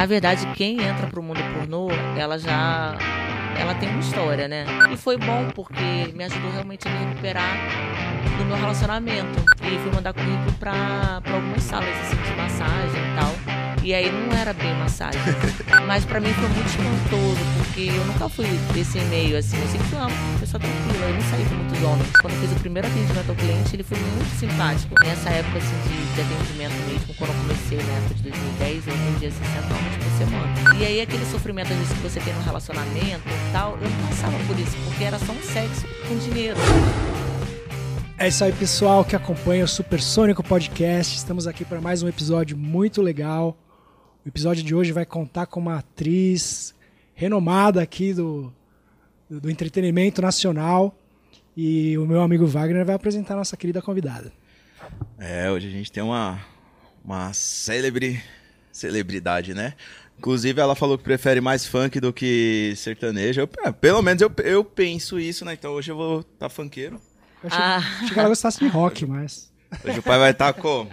Na verdade, quem entra pro mundo pornô, ela já ela tem uma história, né? E foi bom porque me ajudou realmente a me recuperar do meu relacionamento. E fui mandar currículo pra, pra algumas salas assim, de massagem e tal. E aí não era bem massagem. Mas pra mim foi muito espantoso, porque eu nunca fui desse meio, assim. Eu sempre fui uma pessoa tranquila, eu não saí com muitos homens. Quando eu fiz o primeiro atendimento ao cliente, ele foi muito simpático. Nessa época, assim, de, de atendimento mesmo, quando eu comecei, na época de 2010, eu atendia 60 homens por semana. E aí aquele sofrimento, às vezes, que você tem no relacionamento e tal, eu não passava por isso, porque era só um sexo com dinheiro. É isso aí, pessoal que acompanha o Supersônico Podcast. Estamos aqui para mais um episódio muito legal. O episódio de hoje vai contar com uma atriz renomada aqui do, do, entretenimento nacional. E o meu amigo Wagner vai apresentar a nossa querida convidada. É, hoje a gente tem uma, uma célebre celebridade, né? Inclusive, ela falou que prefere mais funk do que sertanejo. Eu, é, pelo menos eu, eu penso isso, né? Então hoje eu vou estar tá funkeiro. Eu achei, ah. achei que ela gostasse de rock, mas. Hoje o pai vai estar tá como?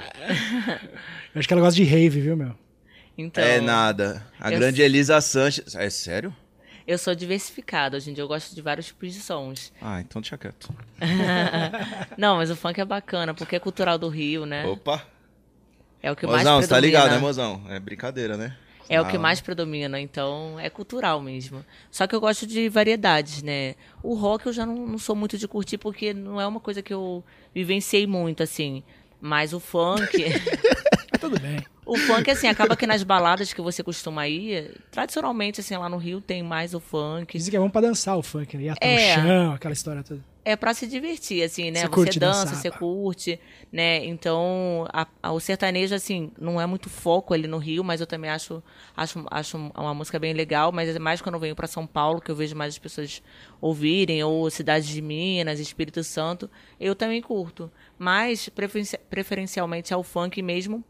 Eu acho que ela gosta de rave, viu, meu? Então, é nada. A grande Elisa Sanches. É sério? Eu sou diversificada. Hoje em dia eu gosto de vários tipos de sons. Ah, então deixa quieto. Não, mas o funk é bacana, porque é cultural do Rio, né? Opa! É o que mozão, mais predomina. você tá ligado, né, mozão? É brincadeira, né? É o que mais predomina, então é cultural mesmo. Só que eu gosto de variedades, né? O rock eu já não, não sou muito de curtir, porque não é uma coisa que eu vivenciei muito, assim. Mas o funk. Tudo bem. O funk, assim, acaba que nas baladas que você costuma ir, tradicionalmente, assim, lá no Rio tem mais o funk. Dizem que é bom pra dançar o funk, né? Até é. o chão, aquela história toda. É pra se divertir, assim, né? Você, você dança, dançar, você pá. curte, né? Então, a, a, o sertanejo, assim, não é muito foco ali no Rio, mas eu também acho, acho, acho uma música bem legal, mas é mais quando eu venho para São Paulo, que eu vejo mais as pessoas ouvirem, ou cidades de Minas, Espírito Santo, eu também curto. Mas, preferencialmente, é o funk mesmo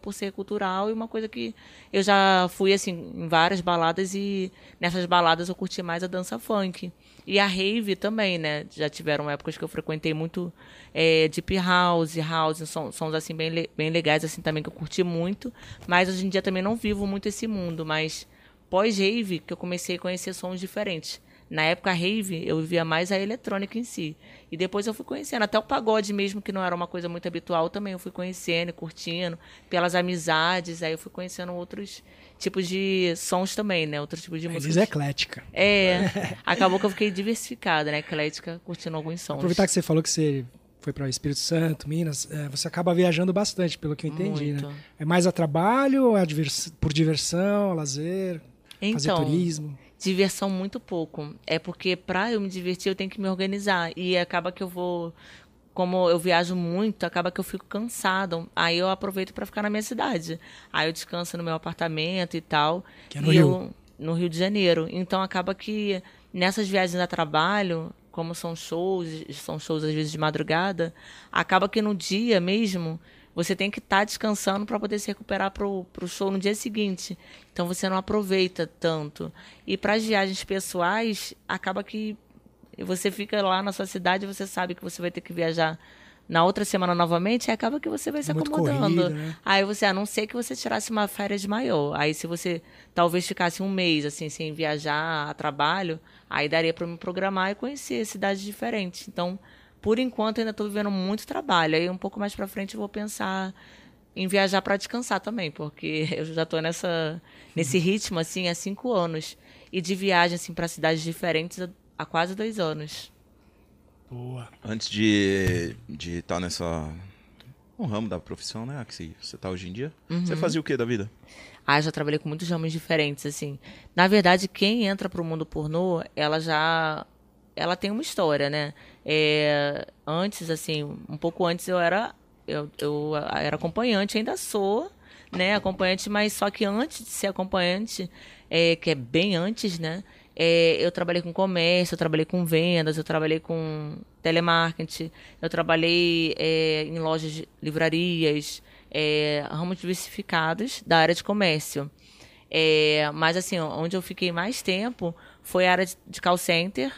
por ser cultural e uma coisa que eu já fui assim em várias baladas e nessas baladas eu curti mais a dança funk. E a rave também né? Já tiveram épocas que eu frequentei muito é, deep house house sons, sons assim bem, bem legais assim também que eu curti muito. Mas hoje em dia também não vivo muito esse mundo mas pós rave que eu comecei a conhecer sons diferentes na época rave, eu vivia mais a eletrônica em si. E depois eu fui conhecendo, até o pagode mesmo, que não era uma coisa muito habitual, também eu fui conhecendo, curtindo, pelas amizades, aí eu fui conhecendo outros tipos de sons também, né? Outros tipos de música. Diz eclética. É, acabou que eu fiquei diversificada, né? Eclética, curtindo alguns sons. Aproveitar que você falou que você foi para o Espírito Santo, Minas, é, você acaba viajando bastante, pelo que eu entendi, né? Muito. né? É mais a trabalho ou é por diversão, lazer, então, fazer turismo? Diversão muito pouco. É porque para eu me divertir eu tenho que me organizar e acaba que eu vou como eu viajo muito, acaba que eu fico cansado. Aí eu aproveito para ficar na minha cidade. Aí eu descanso no meu apartamento e tal. Que é no Rio. Eu, no Rio de Janeiro. Então acaba que nessas viagens a trabalho, como são shows, são shows às vezes de madrugada, acaba que no dia mesmo você tem que estar tá descansando para poder se recuperar para o show no dia seguinte. Então você não aproveita tanto. E para as viagens pessoais, acaba que você fica lá na sua cidade, você sabe que você vai ter que viajar na outra semana novamente, e acaba que você vai se acomodando. Corrida, né? Aí você, a não ser que você tirasse uma férias maior. Aí se você talvez ficasse um mês assim sem viajar a trabalho, aí daria para me programar e conhecer cidades diferentes. Então, por enquanto ainda estou vivendo muito trabalho. Aí um pouco mais para frente eu vou pensar em viajar para descansar também, porque eu já estou nessa nesse ritmo assim há cinco anos e de viagem assim para cidades diferentes há quase dois anos. Boa. Antes de de estar tá nessa um ramo da profissão, né, que você está hoje em dia, uhum. você fazia o que da vida? Ah, já trabalhei com muitos ramos diferentes assim. Na verdade, quem entra para o mundo pornô, ela já ela tem uma história, né? É, antes, assim, um pouco antes eu era eu, eu era acompanhante, ainda sou, né? Acompanhante, mas só que antes de ser acompanhante, é, que é bem antes, né? É, eu trabalhei com comércio, eu trabalhei com vendas, eu trabalhei com telemarketing, eu trabalhei é, em lojas livrarias, é, ramos diversificados da área de comércio. É, mas assim, onde eu fiquei mais tempo foi a área de call center,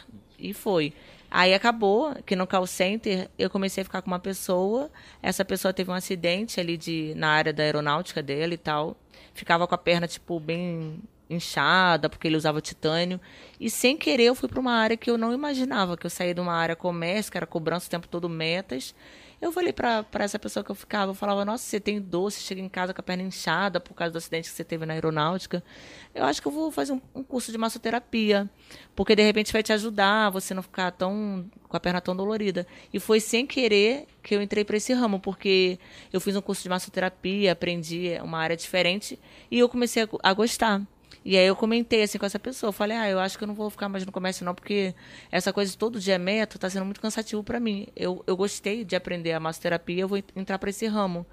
e foi. Aí acabou que no call center eu comecei a ficar com uma pessoa. Essa pessoa teve um acidente ali de, na área da aeronáutica dela e tal. ficava com a perna, tipo, bem inchada, porque ele usava titânio. E sem querer eu fui para uma área que eu não imaginava, que eu saí de uma área comércio, que era cobrança o tempo todo metas. Eu falei para essa pessoa que eu ficava, eu falava, nossa, você tem você chega em casa com a perna inchada por causa do acidente que você teve na aeronáutica. Eu acho que eu vou fazer um, um curso de massoterapia, porque de repente vai te ajudar, você não ficar tão com a perna tão dolorida. E foi sem querer que eu entrei para esse ramo, porque eu fiz um curso de massoterapia, aprendi uma área diferente e eu comecei a, a gostar. E aí eu comentei assim com essa pessoa, falei, ah, eu acho que eu não vou ficar mais no comércio não, porque essa coisa de todo dia é meta tá sendo muito cansativo para mim. Eu, eu gostei de aprender a massoterapia, eu vou entrar para esse ramo.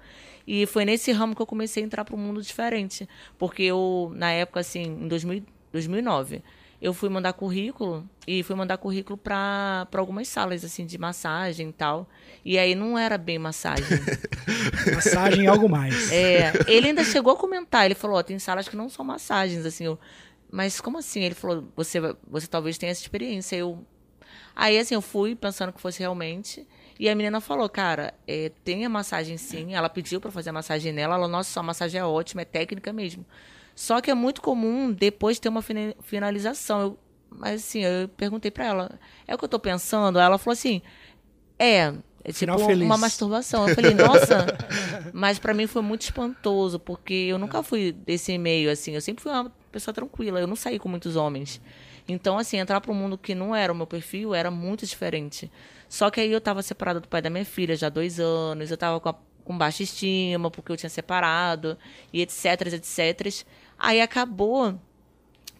E foi nesse ramo que eu comecei a entrar para um mundo diferente, porque eu na época assim, em 2000, 2009, eu fui mandar currículo e fui mandar currículo para algumas salas assim de massagem e tal. E aí não era bem massagem. massagem é algo mais. É, ele ainda chegou a comentar, ele falou, oh, tem salas que não são massagens assim, eu, mas como assim? Ele falou, você você talvez tenha essa experiência. Eu Aí assim, eu fui pensando que fosse realmente e a menina falou, cara, é, tem a massagem sim. Ela pediu para fazer a massagem nela. Ela falou, nossa, sua massagem é ótima, é técnica mesmo. Só que é muito comum depois ter uma finalização. Eu, mas assim, eu perguntei para ela, é o que eu tô pensando? Ela falou assim, é, é tipo uma masturbação. Eu falei, nossa, mas para mim foi muito espantoso, porque eu nunca fui desse meio, assim. Eu sempre fui uma pessoa tranquila, eu não saí com muitos homens. Então, assim, entrar para um mundo que não era o meu perfil era muito diferente. Só que aí eu estava separada do pai da minha filha já há dois anos, eu estava com, com baixa estima, porque eu tinha separado, e etc, etc. Aí acabou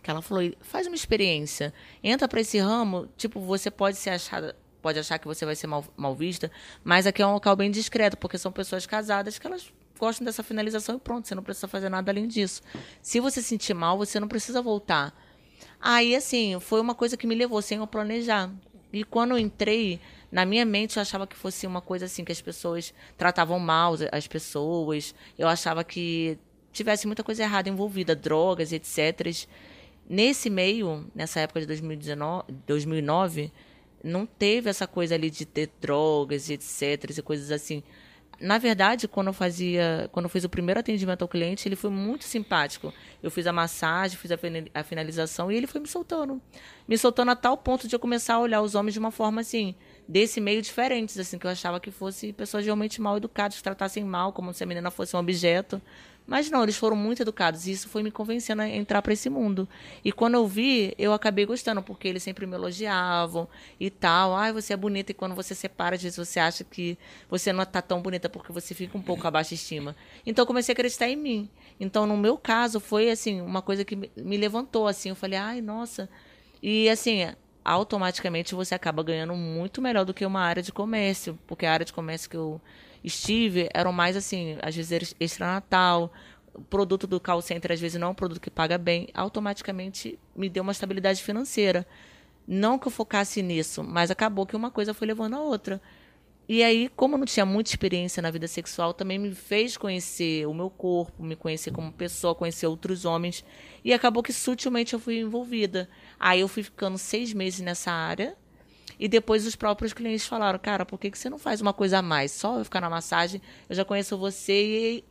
que ela falou, faz uma experiência, entra para esse ramo, tipo, você pode se achar, pode achar que você vai ser mal, mal vista, mas aqui é um local bem discreto, porque são pessoas casadas que elas gostam dessa finalização e pronto, você não precisa fazer nada além disso. Se você sentir mal, você não precisa voltar. Aí, assim, foi uma coisa que me levou sem eu planejar. E quando eu entrei, na minha mente eu achava que fosse uma coisa assim, que as pessoas tratavam mal as pessoas. Eu achava que tivesse muita coisa errada envolvida, drogas, etc. Nesse meio, nessa época de 2019, 2009, não teve essa coisa ali de ter drogas, etc. e coisas assim. Na verdade, quando eu fazia, quando eu fiz o primeiro atendimento ao cliente, ele foi muito simpático. Eu fiz a massagem, fiz a finalização e ele foi me soltando, me soltando a tal ponto de eu começar a olhar os homens de uma forma assim, desse meio diferentes, assim, que eu achava que fosse pessoas realmente mal educadas, que tratassem mal, como se a menina fosse um objeto. Mas não, eles foram muito educados e isso foi me convencendo a entrar para esse mundo. E quando eu vi, eu acabei gostando, porque eles sempre me elogiavam e tal. Ai, você é bonita e quando você separa, às vezes você acha que você não está tão bonita porque você fica um pouco abaixo de estima. Então eu comecei a acreditar em mim. Então no meu caso foi assim, uma coisa que me levantou assim, eu falei: "Ai, nossa". E assim, automaticamente você acaba ganhando muito melhor do que uma área de comércio, porque a área de comércio que eu estive eram mais assim, às vezes extra natal, o produto do call center às vezes não é um produto que paga bem, automaticamente me deu uma estabilidade financeira. Não que eu focasse nisso, mas acabou que uma coisa foi levando a outra. E aí, como eu não tinha muita experiência na vida sexual, também me fez conhecer o meu corpo, me conhecer como pessoa, conhecer outros homens. E acabou que sutilmente eu fui envolvida. Aí eu fui ficando seis meses nessa área, e depois os próprios clientes falaram, cara, por que, que você não faz uma coisa a mais? Só eu ficar na massagem, eu já conheço você e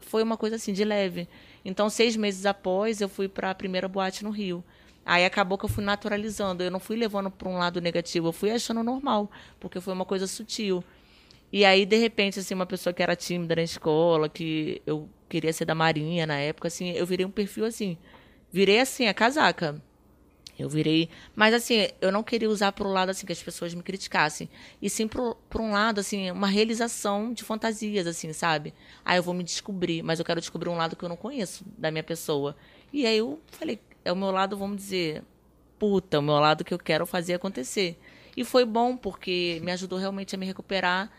foi uma coisa assim, de leve. Então, seis meses após, eu fui para a primeira boate no Rio. Aí acabou que eu fui naturalizando, eu não fui levando para um lado negativo, eu fui achando normal, porque foi uma coisa sutil. E aí, de repente, assim, uma pessoa que era tímida na escola, que eu queria ser da Marinha na época, assim, eu virei um perfil assim. Virei assim, a casaca. Eu virei. Mas assim, eu não queria usar para o lado assim que as pessoas me criticassem. E sim por um lado, assim, uma realização de fantasias, assim, sabe? Ah, eu vou me descobrir, mas eu quero descobrir um lado que eu não conheço da minha pessoa. E aí eu falei, é o meu lado, vamos dizer, puta, o meu lado que eu quero fazer acontecer. E foi bom, porque me ajudou realmente a me recuperar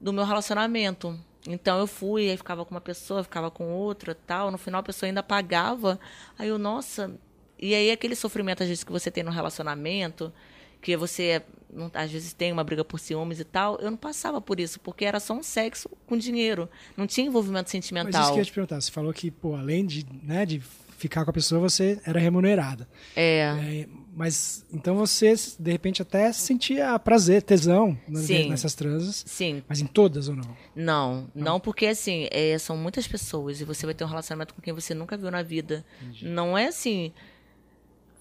do meu relacionamento. Então eu fui, aí ficava com uma pessoa, ficava com outra, tal. No final a pessoa ainda pagava. Aí eu, nossa, e aí aquele sofrimento, às vezes, que você tem no relacionamento, que você não, às vezes tem uma briga por ciúmes e tal, eu não passava por isso, porque era só um sexo com dinheiro. Não tinha envolvimento sentimental. Mas isso que eu ia te perguntar, você falou que, pô, além de, né, de ficar com a pessoa, você era remunerada. É. é Mas então você, de repente, até sentia prazer, tesão Sim. nessas transas. Sim. Mas em todas ou não? Não, não, porque assim, é, são muitas pessoas e você vai ter um relacionamento com quem você nunca viu na vida. Entendi. Não é assim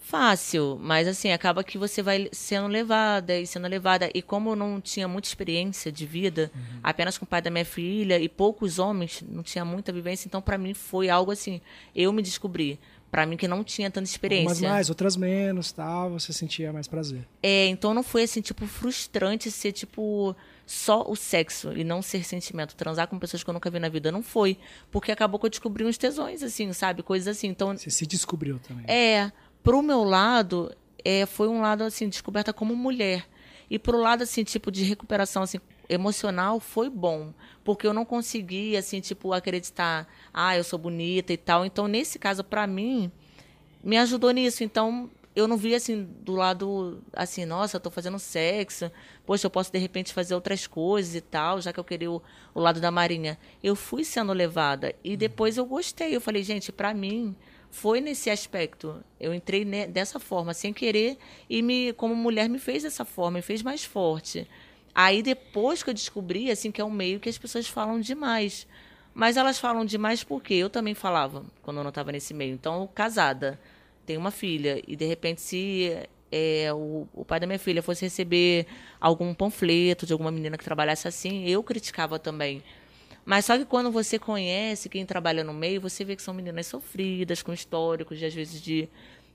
fácil, mas assim, acaba que você vai sendo levada e sendo levada. E como eu não tinha muita experiência de vida, uhum. apenas com o pai da minha filha e poucos homens, não tinha muita vivência, então para mim foi algo assim, eu me descobri para mim que não tinha tanta experiência. Umas mais, outras menos, tal, você sentia mais prazer. É, então não foi assim, tipo, frustrante ser, tipo, só o sexo e não ser sentimento. Transar com pessoas que eu nunca vi na vida não foi. Porque acabou que eu descobri uns tesões, assim, sabe? Coisas assim. Então, você se descobriu também. É. Pro meu lado, é, foi um lado, assim, descoberta como mulher. E pro lado, assim, tipo, de recuperação, assim, emocional, foi bom porque eu não conseguia, assim, tipo, acreditar, ah, eu sou bonita e tal. Então, nesse caso, para mim, me ajudou nisso. Então, eu não vi, assim, do lado, assim, nossa, eu tô fazendo sexo, poxa, eu posso, de repente, fazer outras coisas e tal, já que eu queria o, o lado da Marinha. Eu fui sendo levada e depois eu gostei. Eu falei, gente, para mim, foi nesse aspecto. Eu entrei dessa forma, sem querer, e me, como mulher me fez dessa forma, me fez mais forte. Aí depois que eu descobri, assim, que é um meio que as pessoas falam demais. Mas elas falam demais porque eu também falava quando eu não estava nesse meio. Então, casada, tenho uma filha, e de repente, se é, o, o, pai da minha filha fosse receber algum panfleto de alguma menina que trabalhasse assim, eu criticava também. Mas só que quando você conhece quem trabalha no meio, você vê que são meninas sofridas, com históricos, de, às vezes, de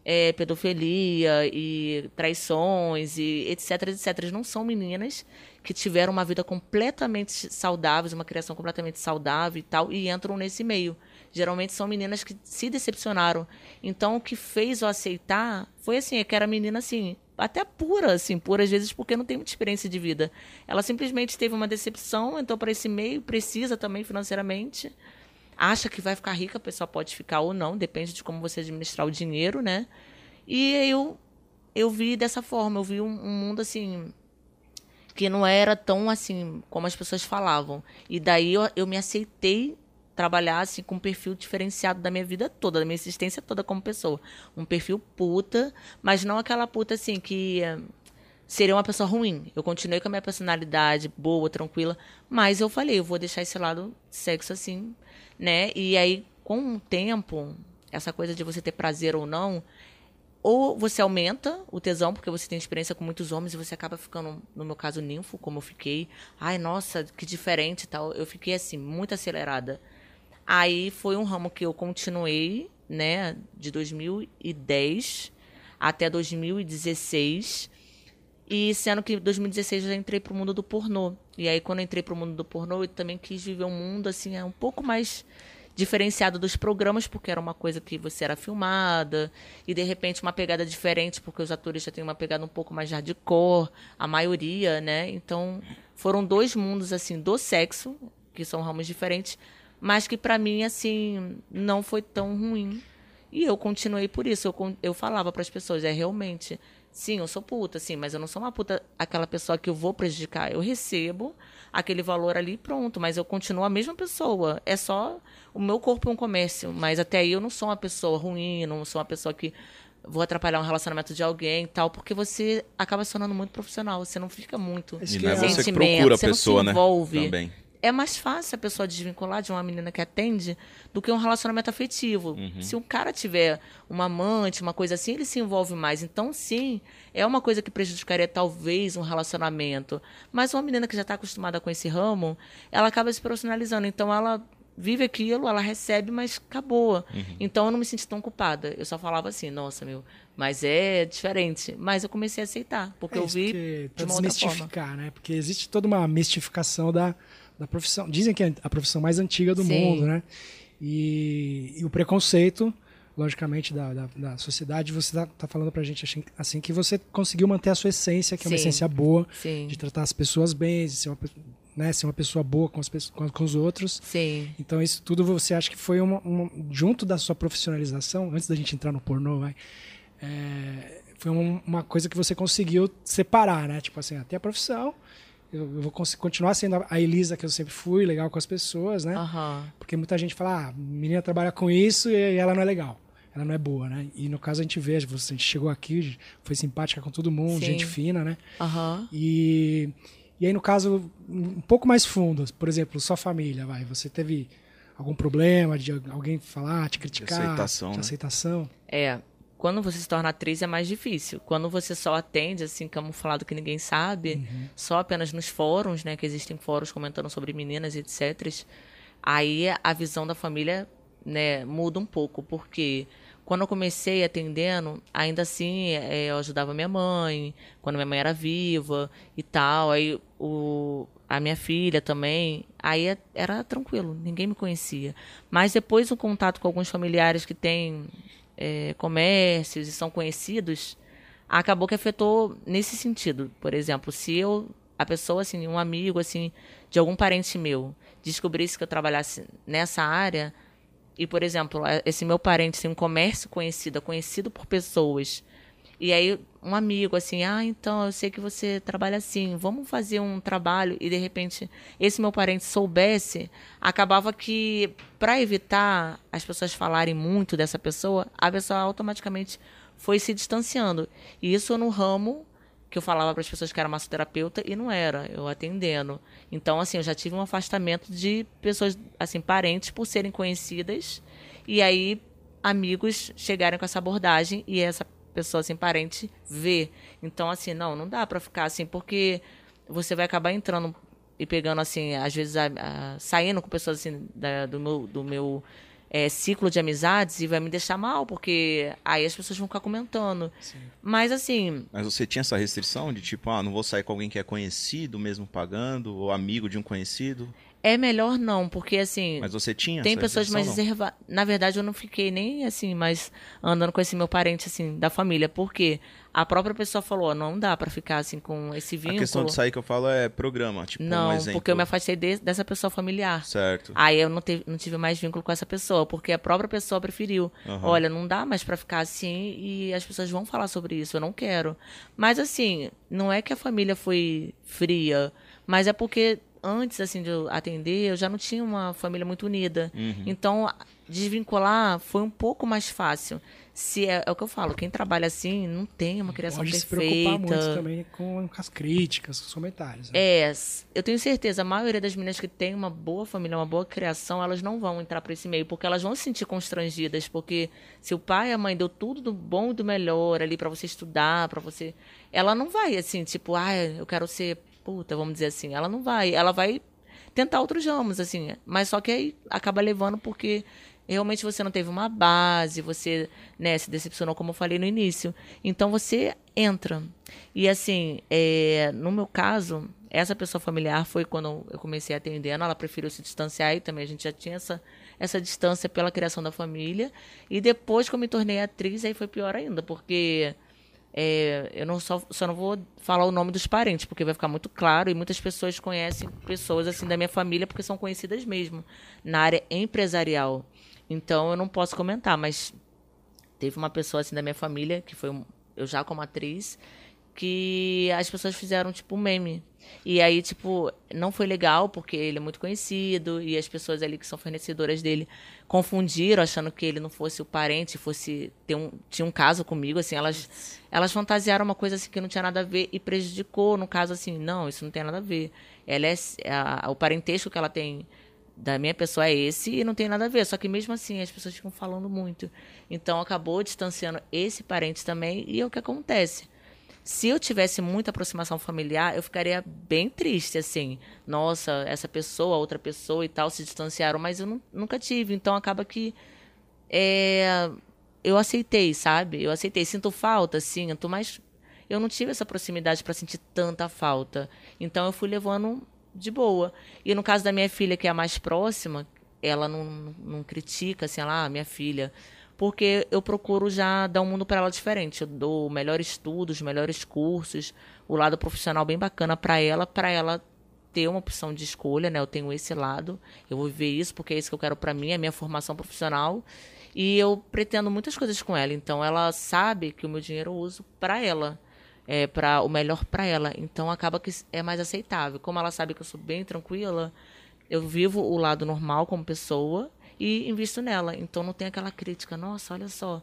é, pedofilia e traições e etc, etc. Não são meninas que tiveram uma vida completamente saudável, uma criação completamente saudável e tal, e entram nesse meio. Geralmente são meninas que se decepcionaram. Então, o que fez eu aceitar foi assim, é que era menina assim, até pura, assim, pura às vezes porque não tem muita experiência de vida. Ela simplesmente teve uma decepção, entrou para esse meio, precisa também financeiramente, acha que vai ficar rica, a pessoa pode ficar ou não, depende de como você administrar o dinheiro, né? E eu eu vi dessa forma, eu vi um, um mundo assim que não era tão assim como as pessoas falavam. E daí eu, eu me aceitei trabalhar assim com um perfil diferenciado da minha vida toda, da minha existência toda como pessoa. Um perfil puta, mas não aquela puta assim que eh, seria uma pessoa ruim. Eu continuei com a minha personalidade boa, tranquila, mas eu falei, eu vou deixar esse lado sexo assim, né? E aí com o tempo, essa coisa de você ter prazer ou não, ou você aumenta o tesão, porque você tem experiência com muitos homens e você acaba ficando, no meu caso, ninfo, como eu fiquei. Ai, nossa, que diferente e tal. Eu fiquei assim, muito acelerada. Aí foi um ramo que eu continuei, né, de 2010 até 2016. E sendo que em 2016 eu já entrei pro mundo do pornô. E aí, quando eu entrei pro mundo do pornô, eu também quis viver um mundo, assim, é um pouco mais diferenciado dos programas, porque era uma coisa que você era filmada, e de repente uma pegada diferente, porque os atores já têm uma pegada um pouco mais hardcore, a maioria, né? Então, foram dois mundos, assim, do sexo, que são ramos diferentes, mas que para mim, assim, não foi tão ruim. E eu continuei por isso. Eu, eu falava para as pessoas, é realmente, sim, eu sou puta, sim, mas eu não sou uma puta aquela pessoa que eu vou prejudicar. Eu recebo aquele valor ali pronto, mas eu continuo a mesma pessoa. É só o meu corpo é um comércio, mas até aí eu não sou uma pessoa ruim, não sou uma pessoa que vou atrapalhar um relacionamento de alguém e tal, porque você acaba se tornando muito profissional, você não fica muito e não é você que procura a pessoa, né? envolve. Né? Também. É mais fácil a pessoa desvincular de uma menina que atende do que um relacionamento afetivo. Uhum. Se um cara tiver uma amante, uma coisa assim, ele se envolve mais. Então, sim, é uma coisa que prejudicaria talvez um relacionamento. Mas uma menina que já está acostumada com esse ramo, ela acaba se profissionalizando. Então, ela vive aquilo, ela recebe, mas acabou. Uhum. Então eu não me senti tão culpada. Eu só falava assim, nossa, meu, mas é diferente. Mas eu comecei a aceitar, porque é eu vi que, de uma desmistificar, outra né? Porque existe toda uma mistificação da, da profissão. Dizem que é a profissão mais antiga do Sim. mundo, né? E, e, o preconceito, logicamente, da, da, da sociedade, você está tá falando pra gente assim, assim, que você conseguiu manter a sua essência, que é uma essência boa, Sim. de tratar as pessoas bem, de ser uma né, ser uma pessoa boa com, as pessoas, com, os outros. Sim. Então isso tudo você acha que foi uma, uma junto da sua profissionalização, antes da gente entrar no pornô, vai, é, foi uma coisa que você conseguiu separar, né? Tipo assim, até a profissão, eu, vou continuar sendo a Elisa que eu sempre fui, legal com as pessoas, né? Uhum. Porque muita gente fala, ah, menina trabalha com isso e ela não é legal. ela não é boa, né? E no caso a gente vê, você chegou aqui, foi simpática com todo mundo, Sim. gente fina, né? Uhum. E, e aí no caso, um pouco mais fundo, por exemplo, sua família, vai, você teve algum problema de alguém falar, te criticar? De aceitação. De né? aceitação? É, quando você se torna atriz é mais difícil. Quando você só atende, assim, camuflado que ninguém sabe, uhum. só apenas nos fóruns, né, que existem fóruns comentando sobre meninas e etc., aí a visão da família, né, muda um pouco, porque quando eu comecei atendendo, ainda assim é, eu ajudava minha mãe, quando minha mãe era viva e tal. Aí o, a minha filha também. Aí era tranquilo, ninguém me conhecia. Mas depois o contato com alguns familiares que têm é, comércios e são conhecidos, acabou que afetou nesse sentido. Por exemplo, se eu, a pessoa, assim, um amigo, assim, de algum parente meu, descobrisse que eu trabalhasse nessa área e, por exemplo, esse meu parente, assim, um comércio conhecido, conhecido por pessoas, e aí um amigo assim, ah, então eu sei que você trabalha assim, vamos fazer um trabalho e de repente esse meu parente soubesse, acabava que para evitar as pessoas falarem muito dessa pessoa, a pessoa automaticamente foi se distanciando. E isso no ramo que eu falava para as pessoas que era massoterapeuta e não era, eu atendendo. Então, assim, eu já tive um afastamento de pessoas, assim, parentes por serem conhecidas e aí amigos chegarem com essa abordagem e essa pessoa, assim, parente ver. Então, assim, não, não dá para ficar assim, porque você vai acabar entrando e pegando, assim, às vezes, a, a, saindo com pessoas, assim, da, do meu, do meu é, ciclo de amizades e vai me deixar mal, porque aí as pessoas vão ficar comentando. Sim. Mas assim. Mas você tinha essa restrição de tipo, ah, não vou sair com alguém que é conhecido, mesmo pagando, ou amigo de um conhecido? É melhor não, porque assim. Mas você tinha? Tem pessoas mais reservadas. Na verdade, eu não fiquei nem assim, mais andando com esse meu parente, assim, da família. Porque a própria pessoa falou: não dá para ficar assim com esse vínculo. A questão de sair que eu falo é programa, tipo, não, um exemplo. porque eu me afastei de, dessa pessoa familiar. Certo. Aí eu não, teve, não tive mais vínculo com essa pessoa, porque a própria pessoa preferiu. Uhum. Olha, não dá mais para ficar assim e as pessoas vão falar sobre isso, eu não quero. Mas assim, não é que a família foi fria, mas é porque antes assim de eu atender, eu já não tinha uma família muito unida. Uhum. Então, desvincular foi um pouco mais fácil. Se é, é, o que eu falo, quem trabalha assim não tem uma criação Pode perfeita. Pode se preocupar muito também com as críticas, com os comentários. Né? É, eu tenho certeza, a maioria das meninas que tem uma boa família, uma boa criação, elas não vão entrar para esse meio, porque elas vão se sentir constrangidas, porque se o pai e a mãe deu tudo do bom e do melhor ali para você estudar, para você, ela não vai assim, tipo, ah, eu quero ser puta, vamos dizer assim. Ela não vai. Ela vai tentar outros ramos, assim. Mas só que aí acaba levando porque realmente você não teve uma base, você né, se decepcionou, como eu falei no início. Então você entra. E assim, é, no meu caso, essa pessoa familiar foi quando eu comecei atendendo, ela preferiu se distanciar e também a gente já tinha essa, essa distância pela criação da família. E depois que eu me tornei atriz, aí foi pior ainda, porque é, eu não só, só não vou falar o nome dos parentes, porque vai ficar muito claro e muitas pessoas conhecem pessoas assim da minha família porque são conhecidas mesmo na área empresarial. Então eu não posso comentar, mas teve uma pessoa assim da minha família que foi eu já como atriz que as pessoas fizeram tipo um meme. E aí, tipo, não foi legal, porque ele é muito conhecido, e as pessoas ali que são fornecedoras dele confundiram, achando que ele não fosse o parente, fosse ter um, tinha um caso comigo, assim, elas, elas fantasiaram uma coisa assim que não tinha nada a ver e prejudicou, no caso, assim, não, isso não tem nada a ver. Ela é, a, o parentesco que ela tem da minha pessoa é esse e não tem nada a ver. Só que mesmo assim as pessoas ficam falando muito. Então acabou distanciando esse parente também e é o que acontece. Se eu tivesse muita aproximação familiar, eu ficaria bem triste, assim. Nossa, essa pessoa, outra pessoa e tal se distanciaram, mas eu nunca tive. Então acaba que é, eu aceitei, sabe? Eu aceitei. Sinto falta, sinto, mas eu não tive essa proximidade para sentir tanta falta. Então eu fui levando de boa. E no caso da minha filha, que é a mais próxima, ela não, não critica, assim, ela, ah, minha filha porque eu procuro já dar um mundo para ela diferente. Eu dou melhores estudos, melhores cursos, o lado profissional bem bacana para ela, para ela ter uma opção de escolha, né? Eu tenho esse lado, eu vou viver isso porque é isso que eu quero para mim, é a minha formação profissional. E eu pretendo muitas coisas com ela, então ela sabe que o meu dinheiro eu uso para ela, é para o melhor para ela. Então acaba que é mais aceitável. Como ela sabe que eu sou bem tranquila, eu vivo o lado normal como pessoa e invisto nela. Então não tem aquela crítica, nossa, olha só,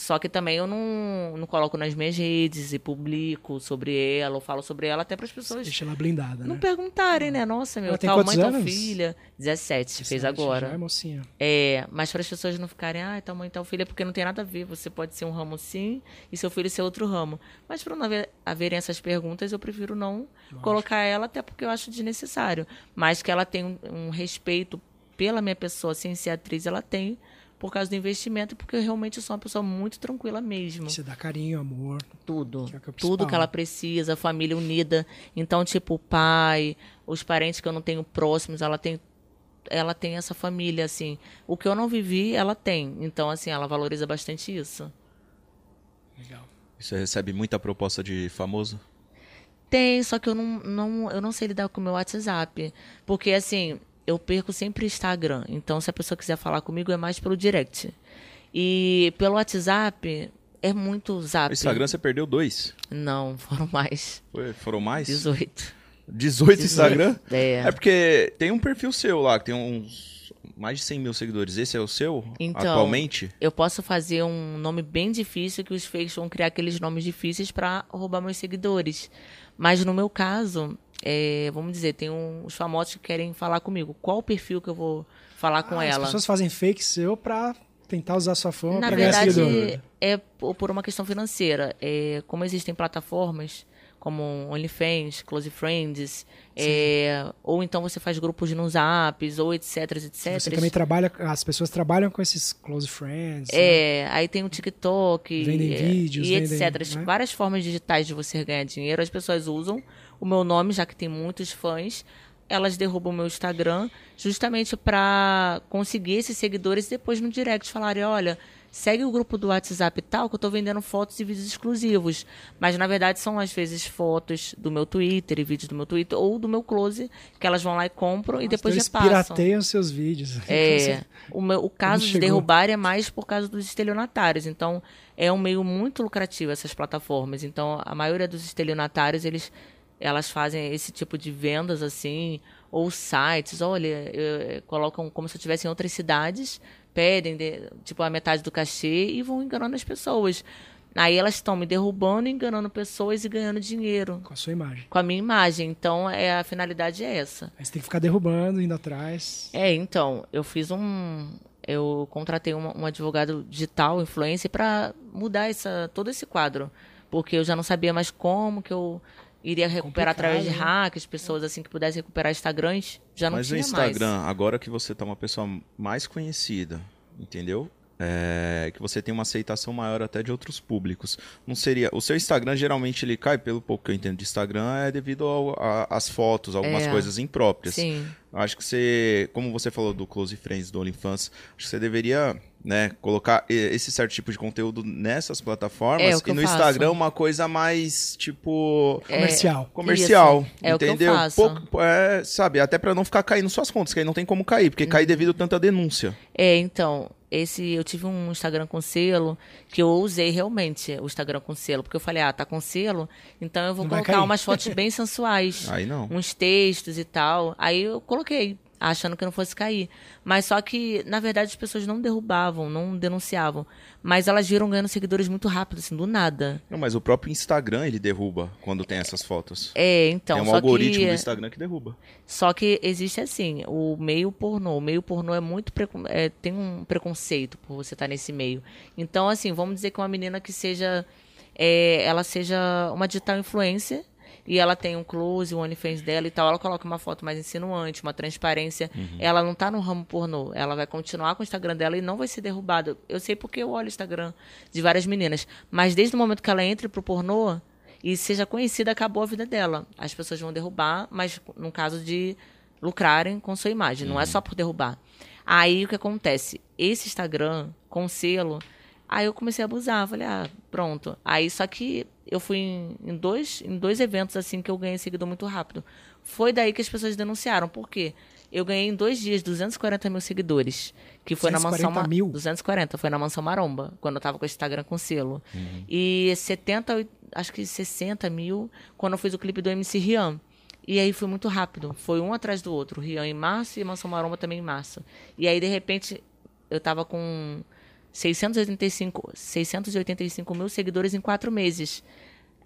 só que também eu não, não coloco nas minhas redes e publico sobre ela, ou falo sobre ela até para as pessoas. Deixa ela blindada, Não né? perguntarem, né? Nossa, meu, Ela tal mãe, tal anos? filha. 17, fez agora. Já é mocinha. É, mas para as pessoas não ficarem, ah, tal mãe, tal filha, porque não tem nada a ver. Você pode ser um ramo sim e seu filho ser outro ramo. Mas para não haver, haverem essas perguntas, eu prefiro não colocar ela, até porque eu acho desnecessário. Mas que ela tem um, um respeito pela minha pessoa, sem ser atriz, ela tem por causa do investimento, porque eu realmente sou uma pessoa muito tranquila mesmo. Você dá carinho, amor. Tudo. Que é o que tudo que ela precisa, família unida. Então, tipo, o pai, os parentes que eu não tenho próximos, ela tem ela tem essa família assim. O que eu não vivi, ela tem. Então, assim, ela valoriza bastante isso. Legal. E Você recebe muita proposta de famoso? Tem, só que eu não, não, eu não sei lidar com o meu WhatsApp. Porque, assim, eu perco sempre Instagram. Então, se a pessoa quiser falar comigo, é mais pelo direct. E pelo WhatsApp, é muito zap. No Instagram você perdeu dois. Não, foram mais. Foi- Foram mais? 18. 18 Instagram? É. É porque tem um perfil seu lá, que tem uns mais de 100 mil seguidores. Esse é o seu Então, atualmente? Eu posso fazer um nome bem difícil que os fakes vão criar aqueles nomes difíceis para roubar meus seguidores. Mas no meu caso, é, vamos dizer, tem um- os famosos que querem falar comigo. Qual o perfil que eu vou falar com Ah, ela? As pessoas fazem fake seu pra tentar usar sua fama Na pra ganhar verdade, seguidor. é por por uma questão financeira. É, como existem plataformas como OnlyFans, Close Friends, é, ou então você faz grupos no Zaps, ou etc, etc. Você também trabalha, as pessoas trabalham com esses close friends. né? É, aí tem o TikTok. Vendem é, vídeos, E vendem, etc. né? Várias formas digitais de você ganhar dinheiro. As pessoas usam o meu nome, já que tem muitos fãs. Elas derrubam o meu Instagram justamente para conseguir esses seguidores e depois no direct falarem: olha, segue o grupo do WhatsApp e tal, que eu tô vendendo fotos e vídeos exclusivos. Mas na verdade são às vezes fotos do meu Twitter e vídeos do meu Twitter ou do meu close, que elas vão lá e compram e Nossa, depois então eles repassam. pirateiam seus vídeos. Então, É, o, meu- o caso de derrubar é mais por causa dos estelionatários. Então, é um meio muito lucrativo essas plataformas. Então, a maioria dos estelionatários, eles, elas fazem esse tipo de vendas assim, ou sites, olha, colocam como se eu estivesse em outras cidades, pedem de- tipo a metade do cachê e vão enganando as pessoas. Aí elas estão me derrubando, enganando pessoas e ganhando dinheiro Com a sua imagem. com a minha imagem. Então, é a finalidade é essa. Aí você tem que ficar derrubando, indo atrás. É, então, eu fiz um. Eu contratei um, um advogado digital, influencer, para mudar essa, todo esse quadro. Porque eu já não sabia mais como que eu iria recuperar Complicado, através de hackers, pessoas assim que pudessem recuperar Instagrams. Já não Mas o tinha Instagram, mais. agora que você tá uma pessoa mais conhecida, entendeu? É, que você tem uma aceitação maior até de outros públicos. Não seria. O seu Instagram geralmente ele cai, pelo pouco que eu entendo de Instagram, é devido às fotos, algumas É. coisas impróprias. Sim. Acho que você, como você falou do Close Friends, do OnlyFans, acho que você deveria, né, colocar esse certo tipo de conteúdo nessas plataformas É, e no faço. Instagram uma coisa mais tipo Comercial. comercial, é o que eu entendeu? faço. Pouco- é, sabe, até pra não ficar caindo suas contas, que aí não tem como cair, porque Uhum. cai devido a tanta denúncia. É, então, esse eu tive um Instagram com selo que eu usei realmente o Instagram com selo, porque eu falei, ah, tá com selo, então eu vou Não colocar cair. umas fotos bem sensuais. Aí não. uns textos e tal. Aí eu coloquei, achando que não fosse cair. Mas só que, na verdade, as pessoas não derrubavam, não denunciavam. Mas elas viram ganhando seguidores muito rápido, assim, do nada. Não, mas o próprio Instagram ele derruba quando tem essas fotos. É, então. tem um algoritmo que, do Instagram que derruba. Só que existe assim, o meio pornô. O meio pornô é muito precon- é, tem um preconceito por você estar nesse meio. Então, assim, vamos dizer que uma menina que seja. é, ela seja uma digital influencer e ela tem um close, o OnlyFans dela e tal, ela coloca uma foto mais insinuante, uma transparência. Ela não tá no ramo pornô. Ela vai continuar com o Instagram dela e não vai ser derrubada. Eu sei porque eu olho o Instagram de várias meninas. Mas desde o momento que ela entra pro pornô e seja conhecida, acabou a vida dela. As pessoas vão derrubar, mas no caso de lucrarem com sua imagem, não é só por derrubar. Aí o que acontece? Esse Instagram com selo, aí eu comecei a abusar, falei, ah, pronto. Aí só que eu fui em, em dois, em dois eventos assim que eu ganhei seguidor muito rápido. Foi daí que as pessoas denunciaram. Por quê? Eu ganhei em dois dias 240 mil seguidores. Que foi na 240 mansão. Ma- mil? 240, foi na mansão Maromba, quando eu tava com o Instagram com selo. E 70, acho que 60 mil quando eu fiz o clipe do MC Rian. E aí foi muito rápido. Foi um atrás do outro. Rian em março e Mansão Maromba também em março. E aí, de repente, eu tava com 685, 685 mil seguidores em quatro meses.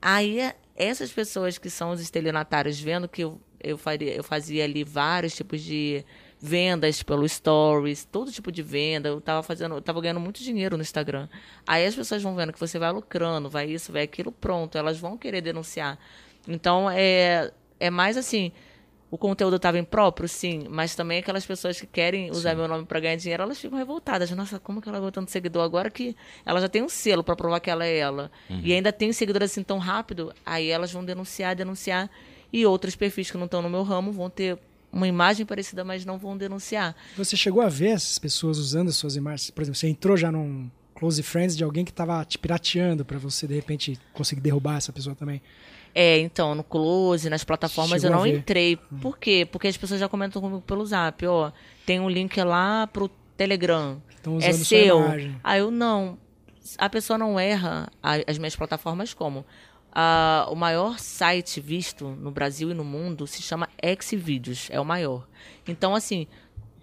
Aí, essas pessoas que são os estelionatários, vendo que eu, eu, faria, eu fazia ali vários tipos de vendas pelo stories, todo tipo de venda. Eu tava fazendo, eu tava ganhando muito dinheiro no Instagram. Aí as pessoas vão vendo que você vai lucrando, vai isso, vai aquilo, pronto, elas vão querer denunciar. Então é é mais assim, o conteúdo estava impróprio, sim, mas também aquelas pessoas que querem usar sim. meu nome para ganhar dinheiro, elas ficam revoltadas. Nossa, como que ela ganhou tanto seguidor agora que ela já tem um selo para provar que ela é ela. Uhum. E ainda tem seguidores assim tão rápido, aí elas vão denunciar, denunciar. E outros perfis que não estão no meu ramo vão ter uma imagem parecida, mas não vão denunciar. Você chegou a ver essas pessoas usando as suas imagens? Por exemplo, você entrou já num close friends de alguém que estava te pirateando para você de repente conseguir derrubar essa pessoa também? É, então, no Close, nas plataformas Chegou eu não entrei. Hum. Por quê? Porque as pessoas já comentam comigo pelo zap, ó. Tem um link lá pro Telegram. é seu. Aí eu não. A pessoa não erra as minhas plataformas como? O maior site visto no Brasil e no mundo se chama Xvideos, é o maior. Então, assim,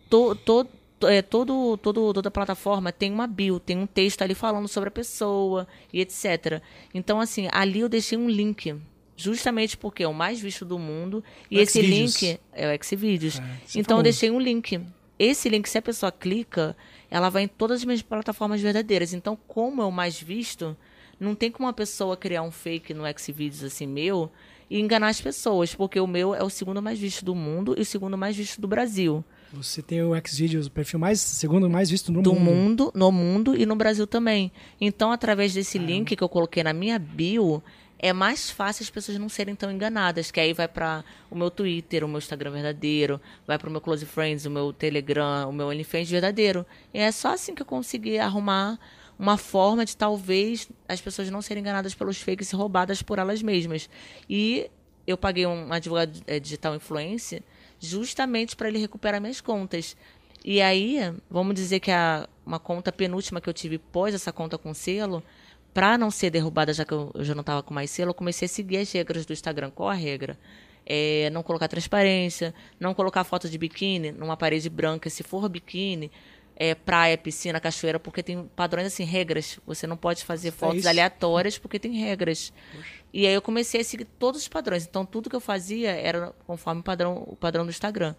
to, to, é, todo, todo, toda plataforma tem uma bio, tem um texto ali falando sobre a pessoa e etc. Então, assim, ali eu deixei um link Justamente porque é o mais visto do mundo. E o esse link é o Xvideos. É, então eu deixei um link. Esse link, se a pessoa clica, ela vai em todas as minhas plataformas verdadeiras. Então, como é o mais visto, não tem como uma pessoa criar um fake no Xvideos assim meu e enganar as pessoas, porque o meu é o segundo mais visto do mundo e o segundo mais visto do Brasil. Você tem o Xvideos, o perfil mais segundo mais visto no do mundo. mundo. No mundo e no Brasil também. Então, através desse link que eu coloquei na minha bio, é mais fácil as pessoas não serem tão enganadas, que aí vai para o meu Twitter, o meu Instagram verdadeiro, vai para o meu Close Friends, o meu Telegram, o meu OnlyFans verdadeiro. E é só assim que eu consegui arrumar uma forma de talvez as pessoas não serem enganadas pelos fakes e roubadas por elas mesmas. E eu paguei um advogado é, digital influência justamente para ele recuperar minhas contas. E aí, vamos dizer que a, uma conta penúltima que eu tive pós essa conta com selo, para não ser derrubada, já que eu, eu já não estava com mais selo, eu comecei a seguir as regras do Instagram. Qual a regra? É não colocar transparência, não colocar foto de biquíni numa parede branca. Se for biquíni, é, praia, piscina, cachoeira, porque tem padrões assim, regras. Você não pode fazer é fotos aleatórias porque tem regras. Poxa. E aí eu comecei a seguir todos os padrões. Então tudo que eu fazia era conforme o padrão, o padrão do Instagram.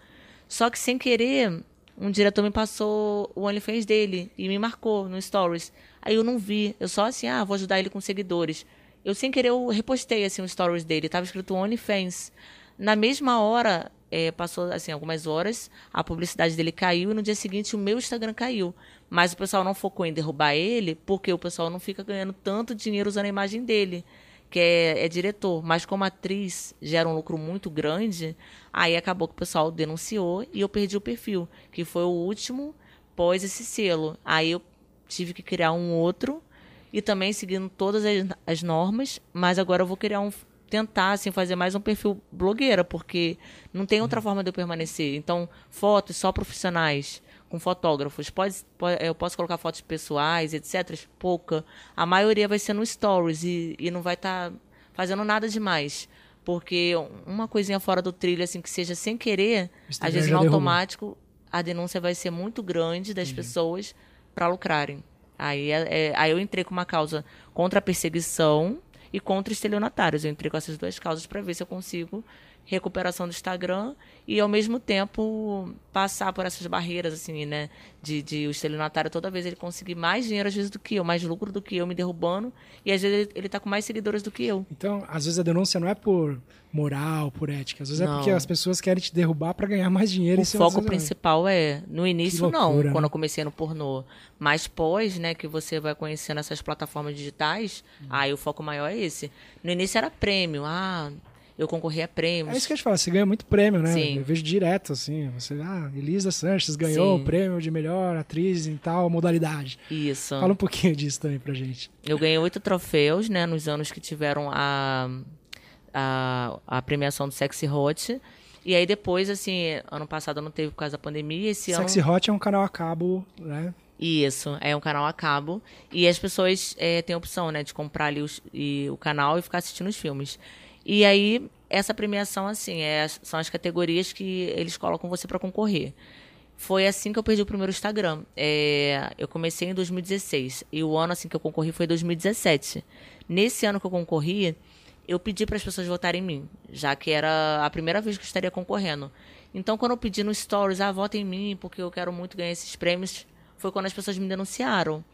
Só que sem querer, um diretor me passou o OnlyFans dele e me marcou no Stories. Aí eu não vi, eu só assim, ah, vou ajudar ele com seguidores. Eu sem querer eu repostei assim o Stories dele, tava escrito OnlyFans. Na mesma hora, é, passou assim algumas horas, a publicidade dele caiu e no dia seguinte o meu Instagram caiu. Mas o pessoal não focou em derrubar ele, porque o pessoal não fica ganhando tanto dinheiro usando a imagem dele que é, é, diretor, mas como atriz gera um lucro muito grande, aí acabou que o pessoal denunciou e eu perdi o perfil, que foi o último pós esse selo. Aí eu tive que criar um outro e também seguindo todas as, as normas, mas agora eu vou criar um tentar assim fazer mais um perfil blogueira, porque não tem outra forma de eu permanecer. Então, fotos só profissionais com fotógrafos. Pode, pode, eu posso colocar fotos pessoais, etc. Pouca. A maioria vai ser no stories e, e não vai estar tá fazendo nada demais. Porque uma coisinha fora do trilho, assim, que seja sem querer, às vezes no automático, a denúncia vai ser muito grande das uhum. pessoas para lucrarem. Aí, é, é, aí eu entrei com uma causa contra a perseguição e contra estelionatários. Eu entrei com essas duas causas para ver se eu consigo recuperação do Instagram e ao mesmo tempo passar por essas barreiras assim, né, de, de o estelionatário toda vez ele conseguir mais dinheiro às vezes do que eu, mais lucro do que eu me derrubando e às vezes ele, ele tá com mais seguidores do que eu. Então, às vezes a denúncia não é por moral, por ética, às vezes não. é porque as pessoas querem te derrubar para ganhar mais dinheiro. O foco principal é, no início loucura, não, né? quando eu comecei no pornô, mas pós, né, que você vai conhecendo essas plataformas digitais, hum. aí o foco maior é esse. No início era prêmio, ah, eu concorri a prêmios. É isso que eu te falo, você ganha muito prêmio, né? Sim. Eu vejo direto, assim. Você, ah, Elisa Sanches ganhou Sim. o prêmio de melhor atriz em tal modalidade. Isso. Fala um pouquinho disso também pra gente. Eu ganhei oito troféus, né, nos anos que tiveram a, a, a premiação do Sexy Hot. E aí depois, assim, ano passado não teve por causa da pandemia, esse Sexy ano... Hot é um canal a cabo, né? Isso, é um canal a cabo. E as pessoas é, têm a opção, né, de comprar ali os, e, o canal e ficar assistindo os filmes. E aí, essa premiação, assim, é, são as categorias que eles colocam você para concorrer. Foi assim que eu perdi o primeiro Instagram. É, eu comecei em 2016 e o ano assim que eu concorri foi 2017. Nesse ano que eu concorri, eu pedi para as pessoas votarem em mim, já que era a primeira vez que eu estaria concorrendo. Então, quando eu pedi no Stories, ah, em mim, porque eu quero muito ganhar esses prêmios, foi quando as pessoas me denunciaram.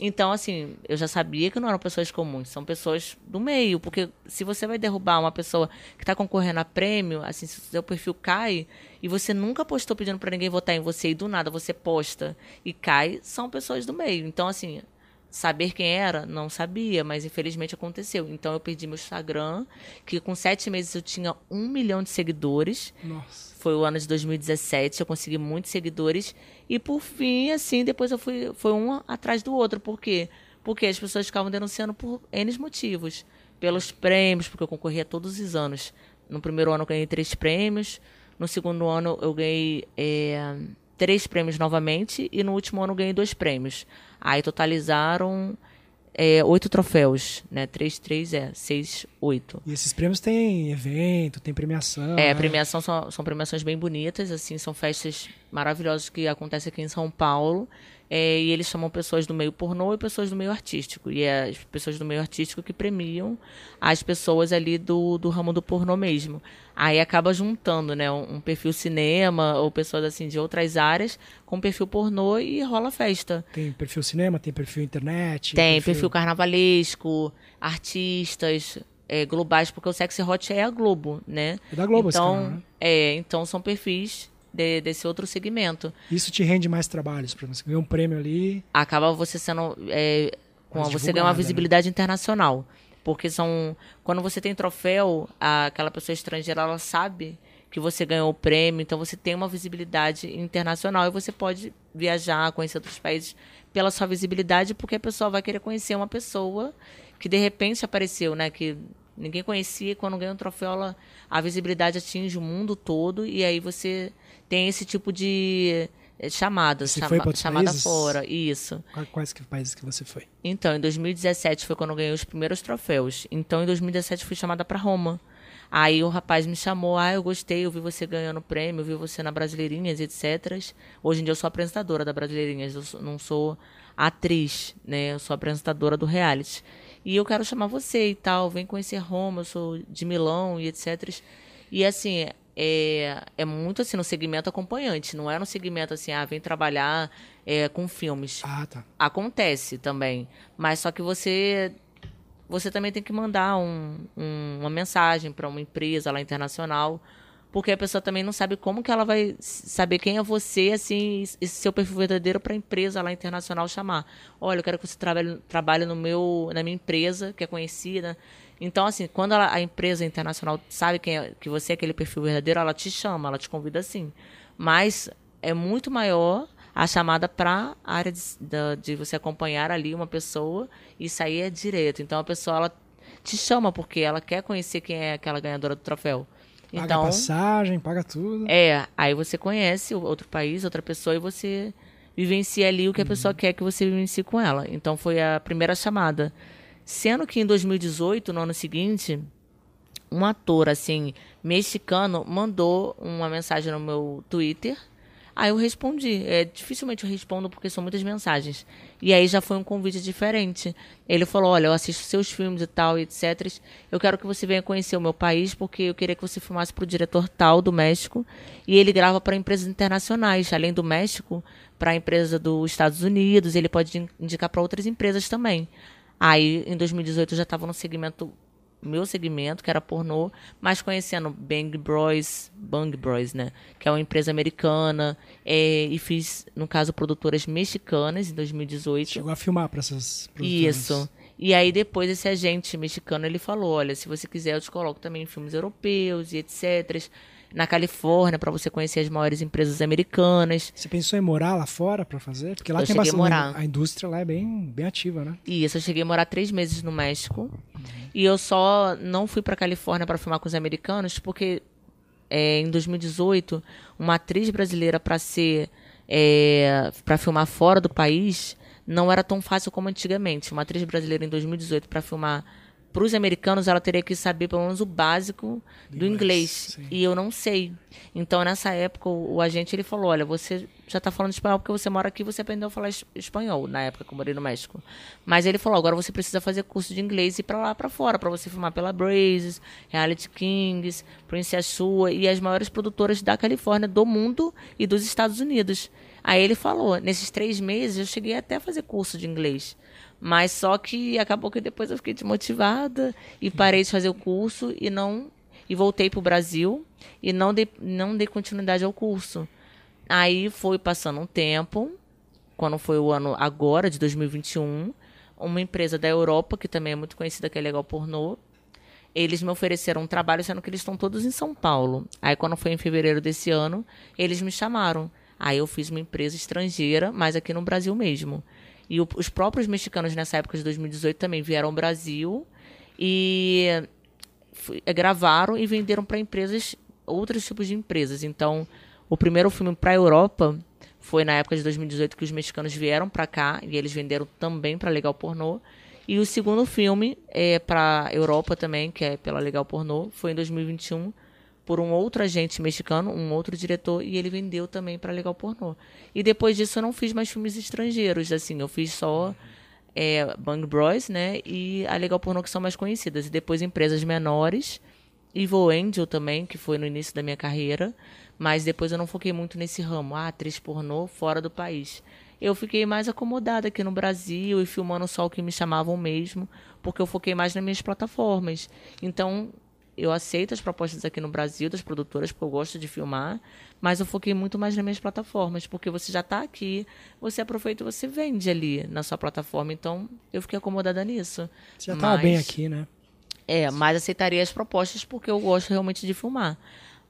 Então, assim, eu já sabia que não eram pessoas comuns, são pessoas do meio. Porque se você vai derrubar uma pessoa que está concorrendo a prêmio, assim, se o seu perfil cai e você nunca postou pedindo para ninguém votar em você e do nada você posta e cai, são pessoas do meio. Então, assim, saber quem era, não sabia, mas infelizmente aconteceu. Então eu perdi meu Instagram, que com sete meses eu tinha um milhão de seguidores. Nossa foi o ano de 2017, eu consegui muitos seguidores. E por fim, assim, depois eu fui foi um atrás do outro. Por quê? Porque as pessoas ficavam denunciando por N motivos. Pelos prêmios, porque eu concorria todos os anos. No primeiro ano eu ganhei três prêmios. No segundo ano eu ganhei é, três prêmios novamente. E no último ano eu ganhei dois prêmios. Aí totalizaram é, oito troféus, né? Três, três, é, seis, oito. E esses prêmios têm evento, tem premiação. É, né? premiação são, são premiações bem bonitas, assim, são festas maravilhosas que acontecem aqui em São Paulo. É, e eles chamam pessoas do meio pornô e pessoas do meio artístico. E é as pessoas do meio artístico que premiam as pessoas ali do, do ramo do pornô mesmo. Aí acaba juntando, né, um, um perfil cinema ou pessoas assim de outras áreas com perfil pornô e rola festa. Tem perfil cinema, tem perfil internet. Tem perfil, perfil carnavalesco, artistas, é, globais, porque o Sexy Hot é a Globo, né? É da Globo, então, canal, né? é, então são perfis de, desse outro segmento. Isso te rende mais trabalhos para você ganhar um prêmio ali. Acaba você sendo é, com, você ganha uma né? visibilidade né? internacional. Porque são. Quando você tem troféu, aquela pessoa estrangeira ela sabe que você ganhou o prêmio, então você tem uma visibilidade internacional e você pode viajar, conhecer outros países pela sua visibilidade, porque a pessoa vai querer conhecer uma pessoa que de repente apareceu, né? Que ninguém conhecia, quando ganha um troféu, ela, a visibilidade atinge o mundo todo, e aí você tem esse tipo de é, chamadas, você chama, foi chamada países? fora, isso. Quais que países que você foi? Então, em 2017 foi quando eu ganhei os primeiros troféus. Então, em 2017 fui chamada para Roma. Aí o rapaz me chamou, ah, eu gostei, eu vi você ganhando prêmio, eu vi você na Brasileirinhas, etc. Hoje em dia eu sou apresentadora da Brasileirinhas, eu não sou atriz, né? Eu sou apresentadora do reality. E eu quero chamar você e tal, vem conhecer Roma, eu sou de Milão e etc. E assim, é, é muito assim no segmento acompanhante, não é no segmento assim, ah, vem trabalhar é, com filmes. Ah, tá. Acontece também, mas só que você você também tem que mandar um, um, uma mensagem para uma empresa lá internacional, porque a pessoa também não sabe como que ela vai saber quem é você, assim, esse seu perfil verdadeiro para a empresa lá internacional chamar. Olha, eu quero que você trabalhe, trabalhe no meu, na minha empresa, que é conhecida. Então, assim, quando ela, a empresa internacional sabe quem é, que você é aquele perfil verdadeiro, ela te chama, ela te convida assim. Mas é muito maior a chamada para a área de, de, de, você acompanhar ali uma pessoa e sair é direto. Então, a pessoa ela te chama porque ela quer conhecer quem é aquela ganhadora do troféu. Paga então, passagem, paga tudo. É, aí você conhece outro país, outra pessoa e você vivencia ali o que a pessoa uhum. quer que você vivencie com ela. Então foi a primeira chamada. Sendo que em 2018, no ano seguinte, um ator, assim, mexicano, mandou uma mensagem no meu Twitter. Aí eu respondi. É, dificilmente eu respondo porque são muitas mensagens. E aí já foi um convite diferente. Ele falou: Olha, eu assisto seus filmes e tal, etc. Eu quero que você venha conhecer o meu país porque eu queria que você filmasse para o diretor tal do México. E ele grava para empresas internacionais, além do México, para a empresa dos Estados Unidos. Ele pode indicar para outras empresas também. Aí, em 2018, eu já estava no segmento, meu segmento, que era pornô, mas conhecendo Bang Bros, Bang Bros, né? Que é uma empresa americana. É, e fiz, no caso, produtoras mexicanas em 2018. Chegou a filmar para essas produtoras. Isso. E aí depois esse agente mexicano ele falou, olha, se você quiser eu te coloco também em filmes europeus e etc na Califórnia para você conhecer as maiores empresas americanas. Você pensou em morar lá fora para fazer? Porque lá eu tem bastante. Morar. A indústria lá é bem, bem ativa, né? Isso, eu cheguei a morar três meses no México. Uhum. E eu só não fui para Califórnia para filmar com os americanos porque é, em 2018 uma atriz brasileira para ser é, para filmar fora do país não era tão fácil como antigamente. Uma atriz brasileira em 2018 para filmar para os americanos, ela teria que saber pelo menos o básico do inglês. inglês e eu não sei. Então, nessa época, o, o, agente ele falou: Olha, você já está falando espanhol porque você mora aqui você aprendeu a falar espanhol, na época que eu morei no México. Mas ele falou: Agora você precisa fazer curso de inglês e ir para lá para fora, para você filmar pela Brazes, Reality Kings, Princess Sua e as maiores produtoras da Califórnia, do mundo e dos Estados Unidos. Aí ele falou: Nesses três meses eu cheguei até a fazer curso de inglês. Mas só que acabou que depois eu fiquei desmotivada e parei de fazer o curso e não e voltei para o Brasil e não dei, não dei continuidade ao curso. Aí foi passando um tempo, quando foi o ano agora, de 2021, uma empresa da Europa, que também é muito conhecida, que é Legal Pornô, eles me ofereceram um trabalho, sendo que eles estão todos em São Paulo. Aí, quando foi em fevereiro desse ano, eles me chamaram. Aí, eu fiz uma empresa estrangeira, mas aqui no Brasil mesmo. E o, os próprios mexicanos nessa época de 2018 também vieram ao Brasil e eh, gravaram e venderam para empresas, outros tipos de empresas. Então, o primeiro filme para a Europa foi na época de 2018 que os mexicanos vieram para cá e eles venderam também para Legal Pornô. E o segundo filme é para Europa também, que é pela Legal Pornô, foi em 2021 por um outro agente mexicano, um outro diretor, e ele vendeu também para Legal Pornô. E depois disso eu não fiz mais filmes estrangeiros, assim, eu fiz só é, Bang Bros, né, e a Legal Pornô que são mais conhecidas. E depois empresas menores, Evil Angel também, que foi no início da minha carreira, mas depois eu não foquei muito nesse ramo, ah, atriz pornô fora do país. Eu fiquei mais acomodada aqui no Brasil e filmando só o que me chamavam mesmo, porque eu foquei mais nas minhas plataformas. Então, eu aceito as propostas aqui no Brasil das produtoras, porque eu gosto de filmar, mas eu foquei muito mais nas minhas plataformas, porque você já está aqui, você aproveita e você vende ali na sua plataforma. Então, eu fiquei acomodada nisso. Você já estava bem aqui, né? É, mas aceitaria as propostas porque eu gosto realmente de filmar.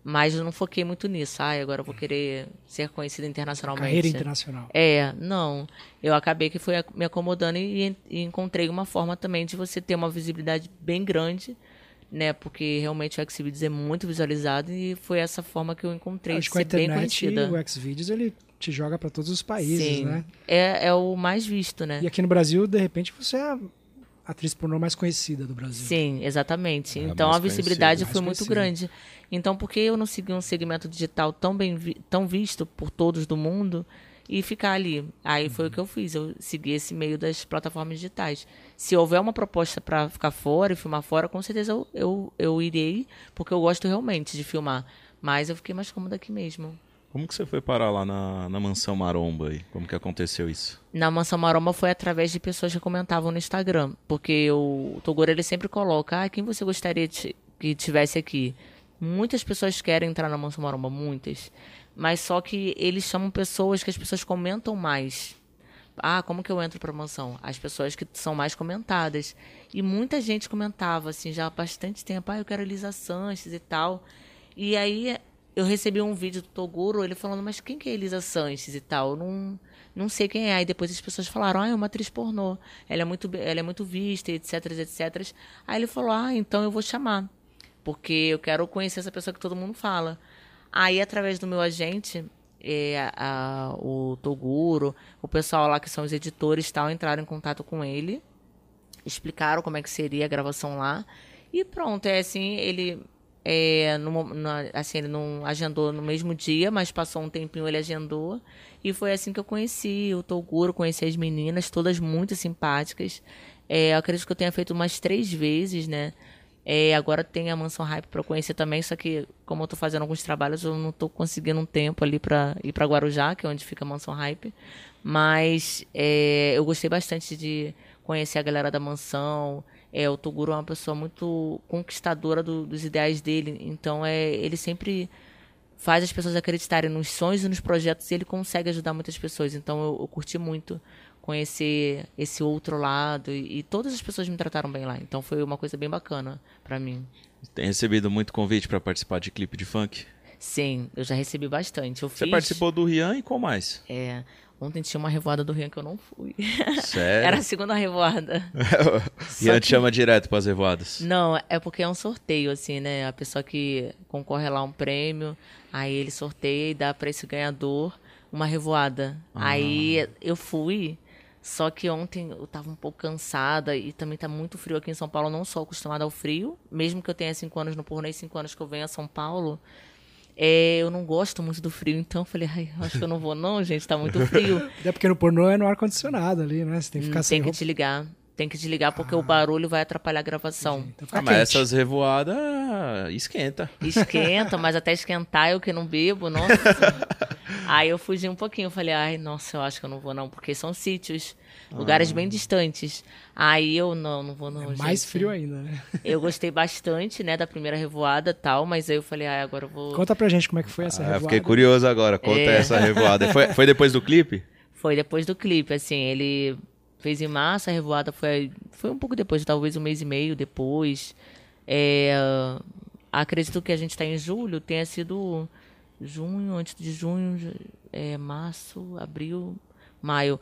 Mas eu não foquei muito nisso. Ah, agora eu vou querer ser conhecida internacionalmente. Carreira internacional. É, não. Eu acabei que fui me acomodando e, e encontrei uma forma também de você ter uma visibilidade bem grande né? Porque realmente o Xvideos é muito visualizado e foi essa forma que eu encontrei Acho de ser bem conhecida. O Xvideos ele te joga para todos os países, Sim. né? É, é o mais visto, né? E aqui no Brasil, de repente, você é a atriz pornô mais conhecida do Brasil. Sim, exatamente. É então a visibilidade foi muito grande. Então, por que eu não segui um segmento digital tão bem vi tão visto por todos do mundo? e ficar ali. Aí foi o que eu fiz, eu segui esse meio das plataformas digitais. Se houver uma proposta para ficar fora e filmar fora, com certeza eu, eu, eu irei, porque eu gosto realmente de filmar. Mas eu fiquei mais cômoda aqui mesmo. Como que você foi parar lá na, na Mansão Maromba aí? Como que aconteceu isso? Na Mansão Maromba foi através de pessoas que comentavam no Instagram. Porque o Toguro, ele sempre coloca, ah, quem você gostaria de, que tivesse aqui? Muitas pessoas querem entrar na Mansão Maromba, muitas. Mas só que eles chamam pessoas que as pessoas comentam mais. Ah, como que eu entro para mansão? As pessoas que são mais comentadas. E muita gente comentava, assim, já há bastante tempo, ah, eu quero Elisa Sanches e tal. E aí eu recebi um vídeo do Toguro, ele falando, mas quem que é Elisa Sanches e tal? Eu não, não sei quem é. Aí depois as pessoas falaram, ah, é uma atriz pornô. Ela é muito, ela é muito vista, etc, etc. Aí ele falou, ah, então eu vou chamar. Porque eu quero conhecer essa pessoa que todo mundo fala. Aí, através do meu agente, é, a, o Toguro, o pessoal lá que são os editores tal, entraram em contato com ele, explicaram como é que seria a gravação lá. E pronto, é assim, ele é, no, assim, ele não agendou no mesmo dia, mas passou um tempinho, ele agendou. E foi assim que eu conheci o Toguro, conheci as meninas, todas muito simpáticas. É, eu acredito que eu tenha feito umas três vezes, né? É, agora tem a Mansão Hype para conhecer também, só que como eu estou fazendo alguns trabalhos, eu não estou conseguindo um tempo ali para ir para Guarujá, que é onde fica a Mansão Hype. Mas é, eu gostei bastante de conhecer a galera da mansão. É, o Toguro é uma pessoa muito conquistadora do, dos ideais dele, então é, ele sempre faz as pessoas acreditarem nos sonhos e nos projetos e ele consegue ajudar muitas pessoas. Então eu, eu curti muito conhecer esse outro lado e, e, todas as pessoas me trataram bem lá. Então foi uma coisa bem bacana para mim. Tem recebido muito convite para participar de clipe de funk? Sim, eu já recebi bastante. Eu Você fiz... participou do Rian e qual mais? É, ontem tinha uma revoada do Rian que eu não fui. Sério? Era a segunda revoada. Rian que... te chama direto para as revoadas? Não, é porque é um sorteio assim, né? A pessoa que concorre lá um prêmio, aí ele sorteia e dá para esse ganhador uma revoada. Aí eu fui Só que ontem eu tava um pouco cansada e também tá muito frio aqui em São Paulo. Eu não sou acostumada ao frio, mesmo que eu tenha cinco anos no pornô e cinco anos que eu venho a São Paulo. É, eu não gosto muito do frio, então eu falei, ai, acho que eu não vou não, gente, tá muito frio. Até porque no pornô é no ar-condicionado ali, né? Você tem que ficar hum, sem Tem que desligar. Tem que desligar porque ah. o barulho vai atrapalhar a gravação. Então ah, mas essas revoadas esquenta. Esquenta, mas até esquentar eu que não bebo, nossa. Aí eu fugi um pouquinho, falei, ai, nossa, eu acho que eu não vou não, porque são sítios, ah. lugares bem distantes. Aí eu não, não vou não. É mais gente. frio ainda, né? Eu gostei bastante, né, da primeira revoada e tal, mas aí eu falei, ai, agora eu vou. Conta pra gente como é que foi essa ah, revoada. Fiquei curioso agora, conta é. essa revoada. Foi, foi depois do clipe? Foi depois do clipe, assim, ele fez em março, a revoada foi, foi um pouco depois, talvez um mês e meio depois. É, acredito que a gente está em julho, tenha sido junho, antes de junho, é, março, abril, maio.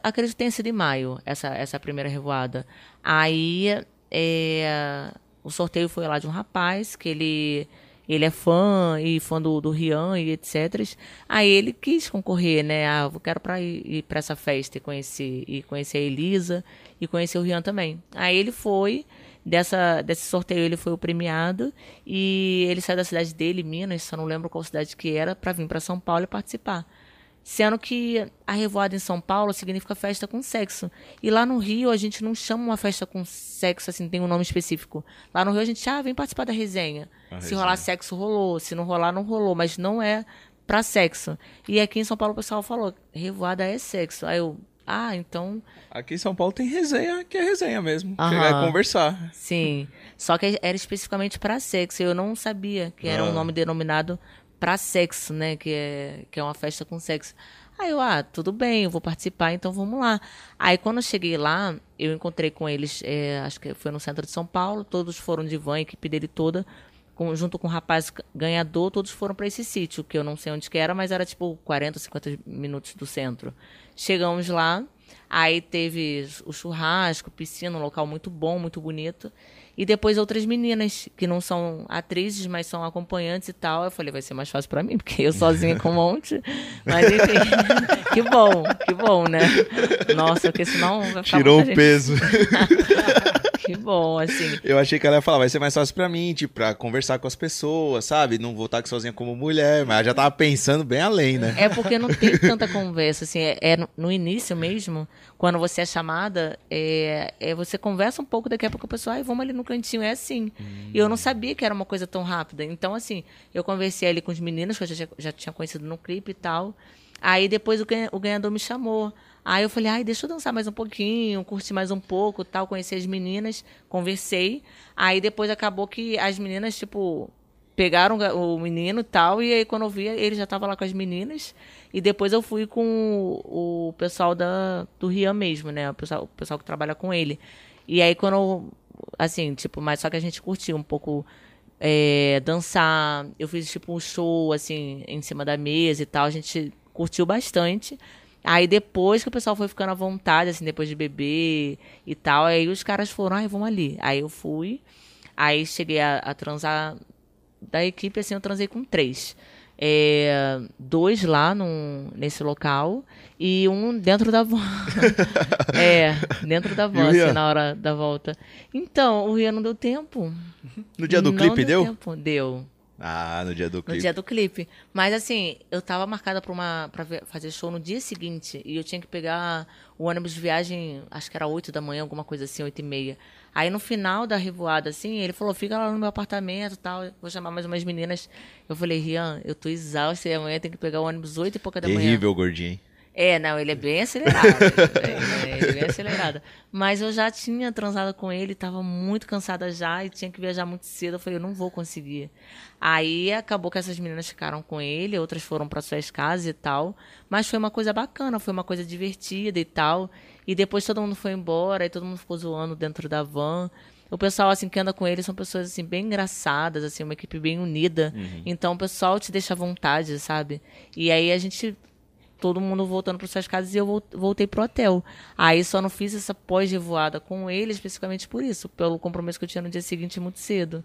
Acredito que tenha sido em maio, essa, essa primeira revoada. Aí é, o sorteio foi lá de um rapaz que ele ele é fã e fã do, do Rian e etc. Aí ele quis concorrer, né? Ah, eu quero para ir, ir para essa festa e conhecer, e conhecer a Elisa e conhecer o Rian também. Aí ele foi, dessa, desse sorteio ele foi o premiado e ele saiu da cidade dele, Minas, só não lembro qual cidade que era, para vir para São Paulo e participar. Sendo que a revoada em São Paulo significa festa com sexo. E lá no Rio a gente não chama uma festa com sexo, assim, tem um nome específico. Lá no Rio a gente, ah, vem participar da resenha. A se resenha. rolar sexo, rolou. Se não rolar, não rolou. Mas não é pra sexo. E aqui em São Paulo o pessoal falou, revoada é sexo. Aí eu, ah, então. Aqui em São Paulo tem resenha, que é resenha mesmo. Aham. Chegar e conversar. Sim. Só que era especificamente para sexo. Eu não sabia que era ah. um nome denominado para sexo, né? Que é, que é uma festa com sexo. Aí eu, ah, tudo bem, eu vou participar, então vamos lá. Aí quando eu cheguei lá, eu encontrei com eles, é, acho que foi no centro de São Paulo, todos foram de van, a equipe dele toda, com, junto com o rapaz ganhador, todos foram para esse sítio, que eu não sei onde que era, mas era tipo 40, 50 minutos do centro. Chegamos lá, aí teve o churrasco, piscina, um local muito bom, muito bonito. E depois outras meninas, que não são atrizes, mas são acompanhantes e tal. Eu falei, vai ser mais fácil para mim, porque eu sozinha com um monte. Mas enfim, que bom, que bom, né? Nossa, porque senão vai ficar Tirou o peso. Que bom, assim. Eu achei que ela ia falar, vai ser mais fácil pra mim, tipo, pra conversar com as pessoas, sabe? Não voltar aqui sozinha como mulher, mas ela já tava pensando bem além, né? É porque não tem tanta conversa, assim, é, é no início mesmo, quando você é chamada, é, é, você conversa um pouco, daqui a pouco a pessoa, ai, vamos ali no cantinho, é assim. Hum. E eu não sabia que era uma coisa tão rápida. Então, assim, eu conversei ali com os meninos, que eu já, já tinha conhecido no clipe e tal. Aí depois o ganhador me chamou. Aí eu falei, ai, deixa eu dançar mais um pouquinho, curtir mais um pouco, tal, conhecer as meninas, conversei. Aí depois acabou que as meninas, tipo, pegaram o menino e tal, e aí quando eu vi, ele já estava lá com as meninas. E depois eu fui com o, pessoal da, do Rian mesmo, né? O pessoal, o pessoal que trabalha com ele. E aí quando eu, assim, tipo, mas só que a gente curtiu um pouco é, dançar. Eu fiz tipo um show, assim, em cima da mesa e tal. A gente curtiu bastante. Aí depois que o pessoal foi ficando à vontade, assim, depois de beber e tal, aí os caras foram, ai, vamos ali. Aí eu fui, aí cheguei a, a transar da equipe, assim, eu transei com três. É, dois lá num, nesse local e um dentro da van. é, dentro da van, assim, na hora da volta. Então, o Ria não deu tempo. No dia do não clipe deu? Tempo. Deu. Ah, no dia do clipe. No dia do clipe. Mas assim, eu tava marcada pra, uma, pra fazer show no dia seguinte. E eu tinha que pegar o ônibus de viagem, acho que era 8 da manhã, alguma coisa assim, 8 e meia. Aí no final da revoada, assim, ele falou: fica lá no meu apartamento tal. Vou chamar mais umas meninas. Eu falei, Rian, eu tô exausta e amanhã tem que pegar o ônibus 8 e pouca da Terrível, manhã. Terrível, gordinho. É, não, ele é bem acelerado. é, ele é bem acelerado. Mas eu já tinha transado com ele, estava muito cansada já e tinha que viajar muito cedo. Eu falei, eu não vou conseguir. Aí acabou que essas meninas ficaram com ele, outras foram para suas casas e tal. Mas foi uma coisa bacana, foi uma coisa divertida e tal. E depois todo mundo foi embora e todo mundo ficou zoando dentro da van. O pessoal assim que anda com ele são pessoas assim bem engraçadas, assim, uma equipe bem unida. Uhum. Então o pessoal te deixa à vontade, sabe? E aí a gente todo mundo voltando para suas casas e eu voltei pro hotel. Aí só não fiz essa pós-revoada com ele especificamente por isso, pelo compromisso que eu tinha no dia seguinte muito cedo.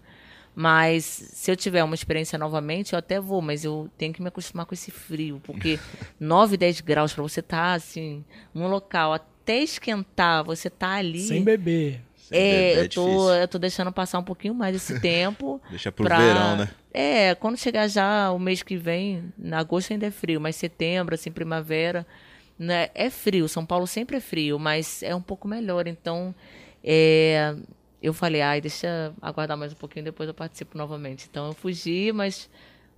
Mas se eu tiver uma experiência novamente, eu até vou, mas eu tenho que me acostumar com esse frio, porque 9, 10 graus para você estar tá, assim, num local até esquentar, você tá ali. Sem beber. Sem é, beber eu, tô, eu tô deixando passar um pouquinho mais esse tempo. Deixa pro pra... verão, né? É, quando chegar já o mês que vem, agosto ainda é frio, mas setembro, assim, primavera, né, é frio. São Paulo sempre é frio, mas é um pouco melhor. Então, é, eu falei, ai, deixa aguardar mais um pouquinho, depois eu participo novamente. Então eu fugi, mas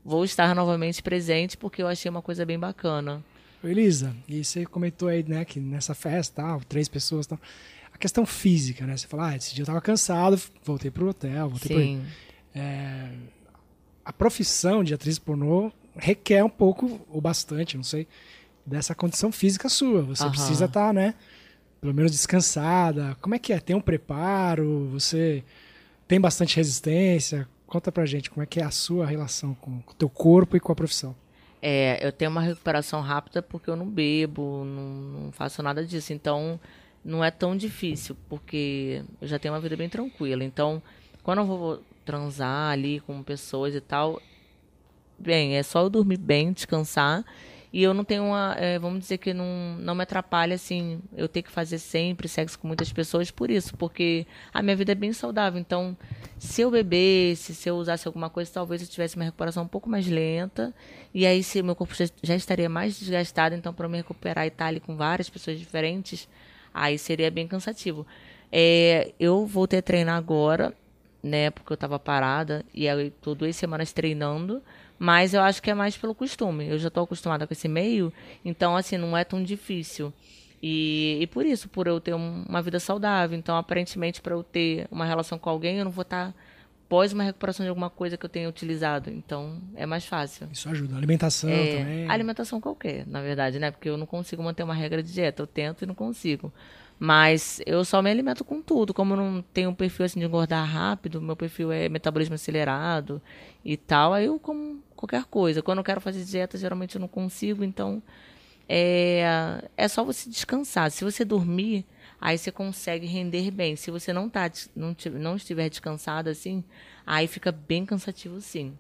vou estar novamente presente porque eu achei uma coisa bem bacana. Elisa, e você comentou aí, né, que nessa festa, tal, três pessoas, tal, a questão física, né? Você fala, ah, esse dia eu tava cansado, voltei pro hotel, voltei Sim. pro... É, a profissão de atriz pornô requer um pouco, ou bastante, não sei, dessa condição física sua. Você precisa estar, tá, né, pelo menos descansada? Como é que é? Tem um preparo? Você tem bastante resistência? Conta pra gente como é que é a sua relação com o teu corpo e com a profissão. É, eu tenho uma recuperação rápida porque eu não bebo, não, não faço nada disso. Então, não é tão difícil, porque eu já tenho uma vida bem tranquila. Então, quando eu vou transar ali com pessoas e tal, bem, é só eu dormir bem, descansar e eu não tenho uma. É, vamos dizer que não, não me atrapalha, assim, eu ter que fazer sempre sexo com muitas pessoas por isso, porque a minha vida é bem saudável. Então, se eu bebesse, se eu usasse alguma coisa, talvez eu tivesse uma recuperação um pouco mais lenta. E aí, se meu corpo já, já estaria mais desgastado, então, para me recuperar e estar ali com várias pessoas diferentes, aí seria bem cansativo. É, eu voltei a treinar agora, né, porque eu estava parada, e aí tô duas semanas treinando. Mas eu acho que é mais pelo costume. Eu já estou acostumada com esse meio, então, assim, não é tão difícil. E, e por isso, por eu ter um, uma vida saudável. Então, aparentemente, para eu ter uma relação com alguém, eu não vou estar tá pós uma recuperação de alguma coisa que eu tenha utilizado. Então, é mais fácil. Isso ajuda. Alimentação é, também. Alimentação qualquer, na verdade, né? Porque eu não consigo manter uma regra de dieta. Eu tento e não consigo. Mas eu só me alimento com tudo. Como não tenho um perfil assim de engordar rápido, meu perfil é metabolismo acelerado e tal, aí eu como qualquer coisa. Quando eu quero fazer dieta, geralmente eu não consigo, então é, é só você descansar. Se você dormir, aí você consegue render bem. Se você não, tá, não, não estiver descansado assim, aí fica bem cansativo sim.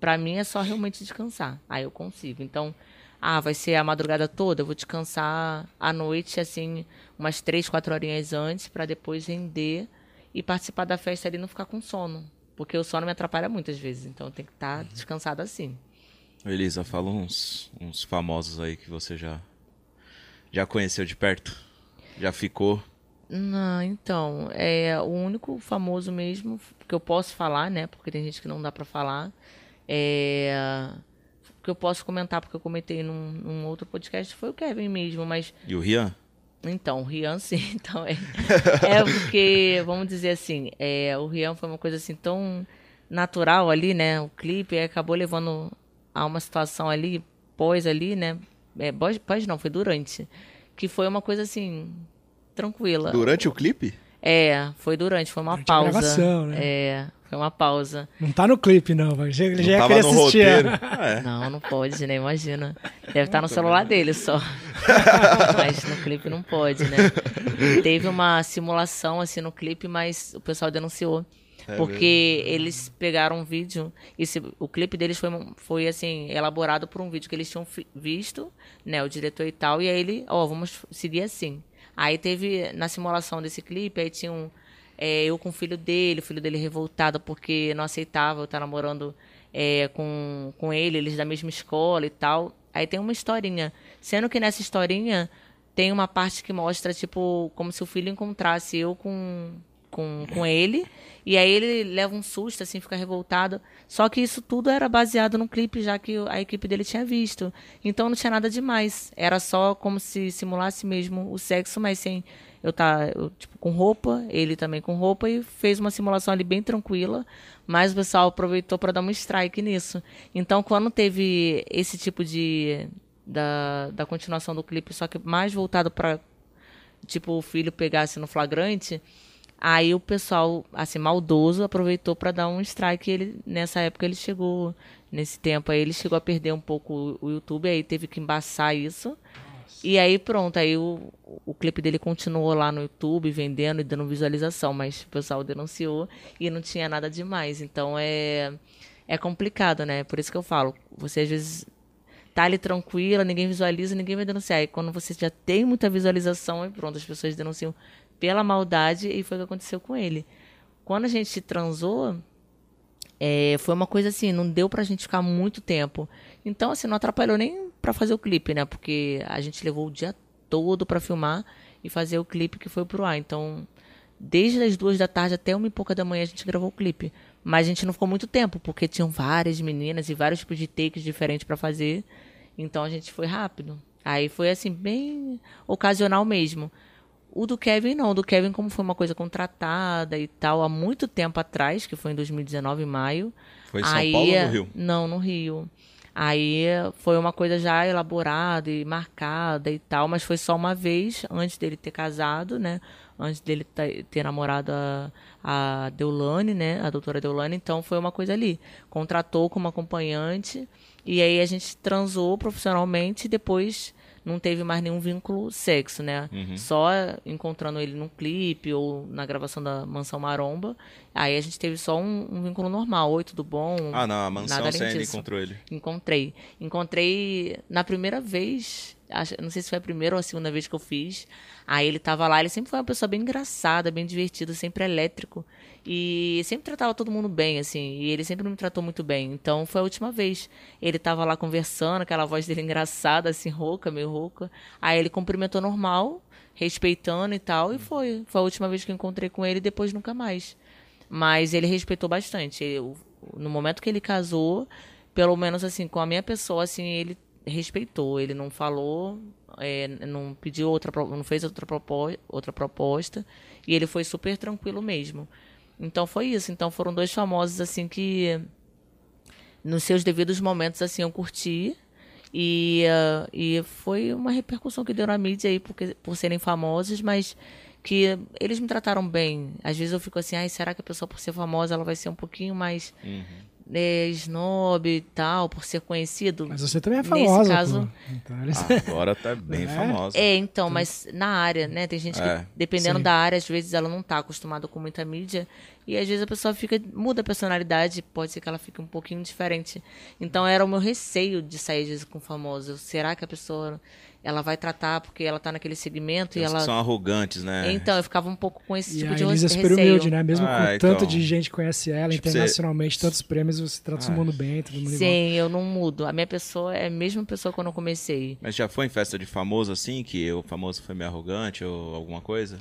Para mim é só realmente descansar. Aí eu consigo. Então, ah, vai ser a madrugada toda, eu vou descansar à noite, assim, umas três, quatro horinhas antes, para depois render e participar da festa ali e não ficar com sono. Porque o sono me atrapalha muitas vezes, então tem que estar tá uhum. descansado assim. Elisa, fala uns, uns famosos aí que você já, já conheceu de perto? Já ficou? Não, então, é o único famoso mesmo que eu posso falar, né? Porque tem gente que não dá para falar. É que eu posso comentar, porque eu comentei num, num, outro podcast, foi o Kevin mesmo, mas... E o Rian? Então, o Rian sim, então é, é porque, vamos dizer assim, é, o Rian foi uma coisa assim tão natural ali, né, o clipe, acabou levando a uma situação ali, pós ali, né, é, pós, pós não, foi durante, que foi uma coisa assim, tranquila. Durante o clipe? É, foi durante, foi uma durante pausa. A gravação, né? É, foi uma pausa. Não tá no clipe, não. Já, não já tava no assistir. roteiro. É. Não, não pode, né? Imagina. Deve estar tá no celular dele só. mas no clipe não pode, né? Teve uma simulação, assim, no clipe, mas o pessoal denunciou. É porque mesmo. eles pegaram um vídeo, esse, o clipe deles foi, foi assim, elaborado por um vídeo que eles tinham visto, né, o diretor e tal, e aí ele, ó, oh, vamos seguir assim. Aí teve, na simulação desse clipe, aí tinha um, é, eu com o filho dele, o filho dele revoltado porque não aceitava eu estar namorando é, com, com ele, eles da mesma escola e tal. Aí tem uma historinha. Sendo que nessa historinha tem uma parte que mostra, tipo, como se o filho encontrasse eu com, com, com ele. E aí ele leva um susto, assim, fica revoltado. Só que isso tudo era baseado no clipe, já que a equipe dele tinha visto. Então não tinha nada demais. Era só como se simulasse mesmo o sexo, mas sem eu tá eu, tipo com roupa, ele também com roupa e fez uma simulação ali bem tranquila, mas o pessoal aproveitou para dar um strike nisso. Então, quando teve esse tipo de da, da continuação do clipe, só que mais voltado para tipo o filho pegasse no flagrante, aí o pessoal assim maldoso aproveitou para dar um strike. Ele nessa época ele chegou nesse tempo aí ele chegou a perder um pouco o YouTube, aí teve que embaçar isso. E aí pronto, aí o, o clipe dele continuou lá no YouTube vendendo e dando visualização, mas o pessoal denunciou e não tinha nada demais. Então é é complicado, né? Por isso que eu falo, você às vezes tá ali tranquila, ninguém visualiza, ninguém vai denunciar. E quando você já tem muita visualização, aí pronto, as pessoas denunciam pela maldade e foi o que aconteceu com ele. Quando a gente transou, é, foi uma coisa assim, não deu pra gente ficar muito tempo. Então, assim, não atrapalhou nem pra fazer o clipe, né? Porque a gente levou o dia todo pra filmar e fazer o clipe que foi pro ar. Então, desde as duas da tarde até uma e pouca da manhã a gente gravou o clipe. Mas a gente não ficou muito tempo, porque tinham várias meninas e vários tipos de takes diferentes para fazer. Então a gente foi rápido. Aí foi assim, bem ocasional mesmo. O do Kevin não, o do Kevin como foi uma coisa contratada e tal há muito tempo atrás, que foi em 2019 em maio. Foi em São aí, Paulo ou no Rio? Não, no Rio. Aí foi uma coisa já elaborada e marcada e tal, mas foi só uma vez antes dele ter casado, né? Antes dele ter namorado a, a Deulane, né? A doutora Deulane, então foi uma coisa ali. Contratou como acompanhante e aí a gente transou profissionalmente e depois não teve mais nenhum vínculo sexo, né? Uhum. Só encontrando ele num clipe ou na gravação da Mansão Maromba. Aí a gente teve só um, um vínculo normal. Oi, tudo bom? Ah, não, a Mansão você ainda encontrou ele? Encontrei. Encontrei na primeira vez, acho, não sei se foi a primeira ou a segunda vez que eu fiz. Aí ele tava lá, ele sempre foi uma pessoa bem engraçada, bem divertida, sempre elétrico. E sempre tratava todo mundo bem, assim. E ele sempre me tratou muito bem. Então foi a última vez. Ele tava lá conversando, aquela voz dele engraçada, assim, rouca, meio rouca. Aí ele cumprimentou normal, respeitando e tal. E foi. Foi a última vez que eu encontrei com ele, depois nunca mais. Mas ele respeitou bastante. Eu, no momento que ele casou, pelo menos assim, com a minha pessoa, assim, ele respeitou. Ele não falou, é, não pediu outra, não fez outra proposta, outra proposta. E ele foi super tranquilo mesmo. Então foi isso. Então foram dois famosos assim que nos seus devidos momentos assim eu curti e, uh, e foi uma repercussão que deu na mídia aí porque, por serem famosos, mas que eles me trataram bem. Às vezes eu fico assim, ai, será que a pessoa por ser famosa ela vai ser um pouquinho mais uhum é, snob e tal, por ser conhecido. Mas você também é famosa. Nesse caso. Então, eles... Agora tá bem é. famosa. É, então, mas na área, né? Tem gente que, é, dependendo sim. da área, às vezes ela não tá acostumada com muita mídia. E às vezes a pessoa fica, muda a personalidade, pode ser que ela fique um pouquinho diferente. Então era o meu receio de sair às vezes, com famoso. Será que a pessoa ela vai tratar porque ela tá naquele segmento Eles e ela. são arrogantes, né? Então, eu ficava um pouco com esse e tipo a de Elisa é super humilde, né? Mesmo ah, com então... tanto de gente que conhece ela tipo internacionalmente, você... tantos prêmios, você trata ah. todo mundo bem, todo mundo Sim, igual. eu não mudo. A minha pessoa é a mesma pessoa quando eu comecei. Mas já foi em festa de famoso assim, que o famoso foi meio arrogante ou alguma coisa?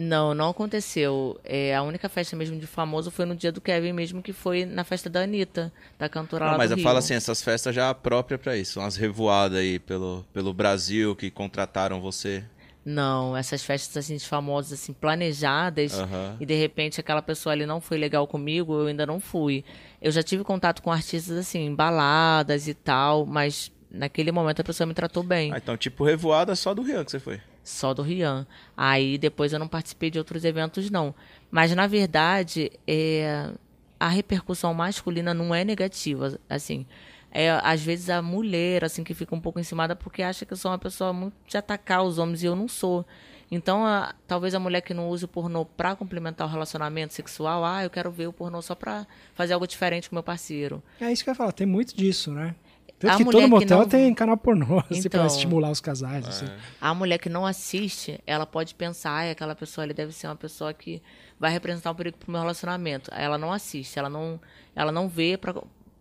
Não, não aconteceu. É, a única festa mesmo de famoso foi no dia do Kevin mesmo, que foi na festa da Anitta, da cantora não, lá mas eu falo assim, essas festas já próprias para isso, umas revoadas aí pelo, pelo Brasil que contrataram você. Não, essas festas assim de famosos assim planejadas uhum. e de repente aquela pessoa ali não foi legal comigo, eu ainda não fui. Eu já tive contato com artistas assim, baladas e tal, mas naquele momento a pessoa me tratou bem. Ah, então tipo revoada só do Rian que você foi só do Rian. Aí depois eu não participei de outros eventos, não. Mas na verdade, é, a repercussão masculina não é negativa, assim. É, às vezes a mulher, assim, que fica um pouco encimada porque acha que eu sou uma pessoa muito de atacar os homens e eu não sou. Então, a, talvez a mulher que não use o pornô para complementar o relacionamento sexual, ah, eu quero ver o pornô só para fazer algo diferente com meu parceiro. É isso que eu ia falar, tem muito disso, né? Tanto a que todo motel não... tem canal pornô, assim, então, pra estimular os casais. Assim. É. A mulher que não assiste, ela pode pensar, ah, aquela pessoa ali deve ser uma pessoa que vai representar um perigo pro meu relacionamento. Ela não assiste, ela não, ela não vê pra,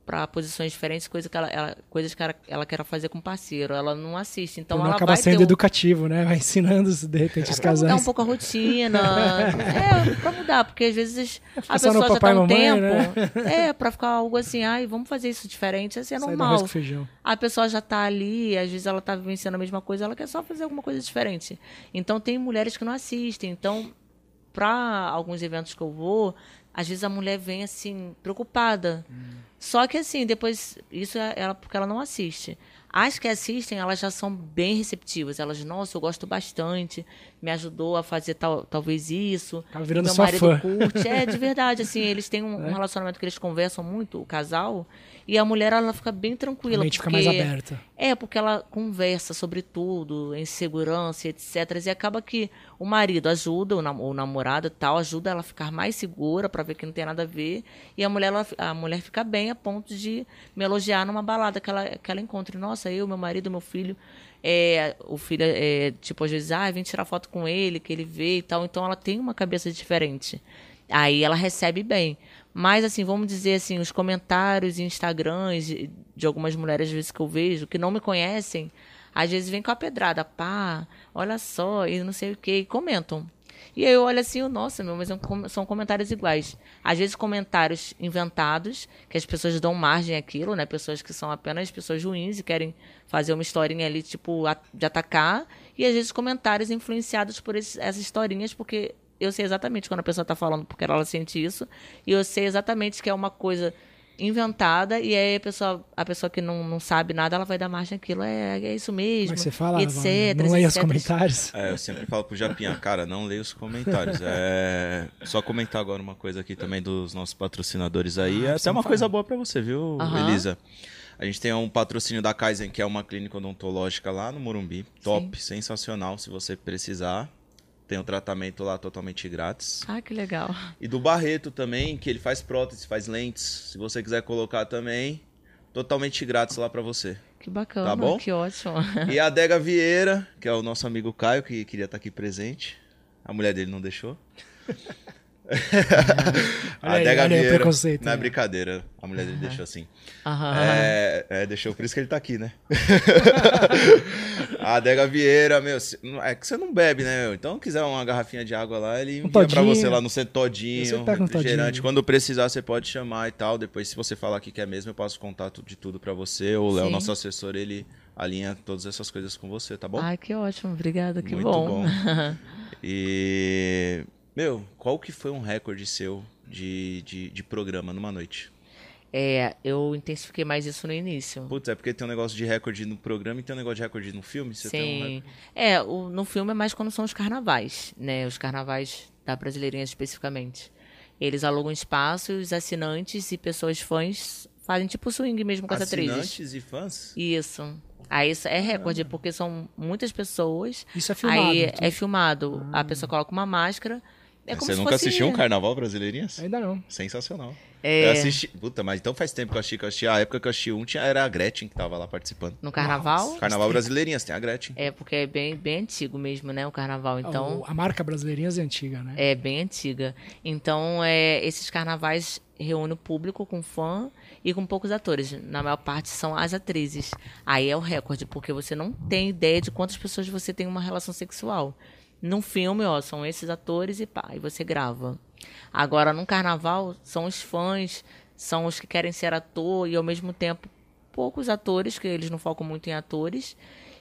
para posições diferentes, coisa que ela, ela, coisas que ela, ela quer fazer com o parceiro. Ela não assiste. Então não ela acaba sendo um... educativo, né? Vai ensinando, de repente, os casais. Pra mudar um pouco a rotina. é, pra mudar, porque às vezes a pessoa já tá um mamãe, tempo. Né? É, pra ficar algo assim, ai, vamos fazer isso diferente, assim é Sai normal. A pessoa já tá ali, às vezes ela tá vivenciando a mesma coisa, ela quer só fazer alguma coisa diferente. Então tem mulheres que não assistem. Então, para alguns eventos que eu vou, às vezes a mulher vem assim, preocupada. Hum. Só que assim, depois, isso é ela porque ela não assiste. As que assistem, elas já são bem receptivas. Elas, nossa, eu gosto bastante, me ajudou a fazer tal, talvez isso. Tá virando meu marido fã. curte. É, de verdade, assim, eles têm um, é? um, relacionamento que eles conversam muito, o casal, e a mulher, ela fica bem tranquila. A mente fica mais aberta. É, porque ela conversa sobre tudo, em segurança, etc. E acaba que o marido ajuda, o, nam o namorado tal, ajuda ela a ficar mais segura para ver que não tem nada a ver. E a mulher, ela, a mulher fica bem a ponto de me elogiar numa balada que ela, que ela encontre. Nossa, eu, meu marido, meu filho. É, o filho, é, tipo, às vezes, ah, vem tirar foto com ele, que ele vê e tal. Então ela tem uma cabeça diferente. Aí ela recebe bem. Mas, assim, vamos dizer assim, os comentários e Instagrams de, de algumas mulheres, às vezes, que eu vejo, que não me conhecem, às vezes vem com a pedrada, pá, olha só, e não sei o quê, e comentam. E aí eu olho assim, nossa, meu, mas são comentários iguais. Às vezes comentários inventados, que as pessoas dão margem àquilo, né? Pessoas que são apenas pessoas ruins e querem fazer uma historinha ali, tipo, de atacar. E às vezes comentários influenciados por esses, essas historinhas, porque eu sei exatamente quando a pessoa está falando porque ela sente isso, e eu sei exatamente que é uma coisa inventada, e aí a pessoa, a pessoa que não, não sabe nada, ela vai dar margem àquilo, é, é isso mesmo, Mas você fala, etc. Não leia os comentários. É, eu sempre falo pro Japinha, cara, não leia os comentários. É... Só comentar agora uma coisa aqui também dos nossos patrocinadores aí, ah, é até uma falar. coisa boa para você, viu, uhum. Elisa? A gente tem um patrocínio da Kaizen, que é uma clínica odontológica lá no Morumbi. Top, Sim. sensacional, se você precisar. Tem o um tratamento lá totalmente grátis. Ah, que legal. E do Barreto também, que ele faz prótese, faz lentes. Se você quiser colocar também, totalmente grátis lá para você. Que bacana, tá bom? que ótimo. E a Adega Vieira, que é o nosso amigo Caio, que queria estar aqui presente. A mulher dele não deixou. a Adega aí, Vieira. Preconceito, não é brincadeira. A mulher dele deixou assim. É, é, deixou, por isso que ele tá aqui, né? a Adega Vieira, meu, é que você não bebe, né, meu? Então, quiser uma garrafinha de água lá, ele envia um pra você lá no centro todinho, você pega um refrigerante. Quando precisar, você pode chamar e tal. Depois, se você falar que quer mesmo, eu passo contato de tudo pra você. O Léo, nosso assessor, ele alinha todas essas coisas com você, tá bom? Ai, que ótimo. Obrigada, que Muito bom. bom. e... Meu, qual que foi um recorde seu de, de, de programa numa noite? É, eu intensifiquei mais isso no início. Putz, é porque tem um negócio de recorde no programa e tem um negócio de recorde no filme? Você Sim. Um é, o, no filme é mais quando são os carnavais, né? Os carnavais da Brasileirinha especificamente. Eles alugam espaço e os assinantes e pessoas fãs fazem tipo swing mesmo com as atrizes. Assinantes e fãs? Isso. Aí isso é recorde, porque são muitas pessoas. Isso é filmado. Aí então. é filmado. Ah. A pessoa coloca uma máscara é Você nunca fosse... assistiu um carnaval brasileirinhas? Ainda não. Sensacional. É... Eu assisti. Puta, mas então faz tempo que eu assisti, que eu assisti. A época que eu assisti um tinha, era a Gretchen que tava lá participando. No carnaval? Nossa. Carnaval Brasileirinhas, tem a Gretchen. É, porque é bem, bem antigo mesmo, né? O carnaval. Então. A marca Brasileirinhas é antiga, né? É, bem antiga. Então, é, esses carnavais reúnem o público com fã e com poucos atores. Na maior parte são as atrizes. Aí é o recorde, porque você não tem ideia de quantas pessoas você tem uma relação sexual. Num filme, ó, são esses atores e pá, e você grava. Agora, num carnaval, são os fãs, são os que querem ser ator e ao mesmo tempo poucos atores, que eles não focam muito em atores,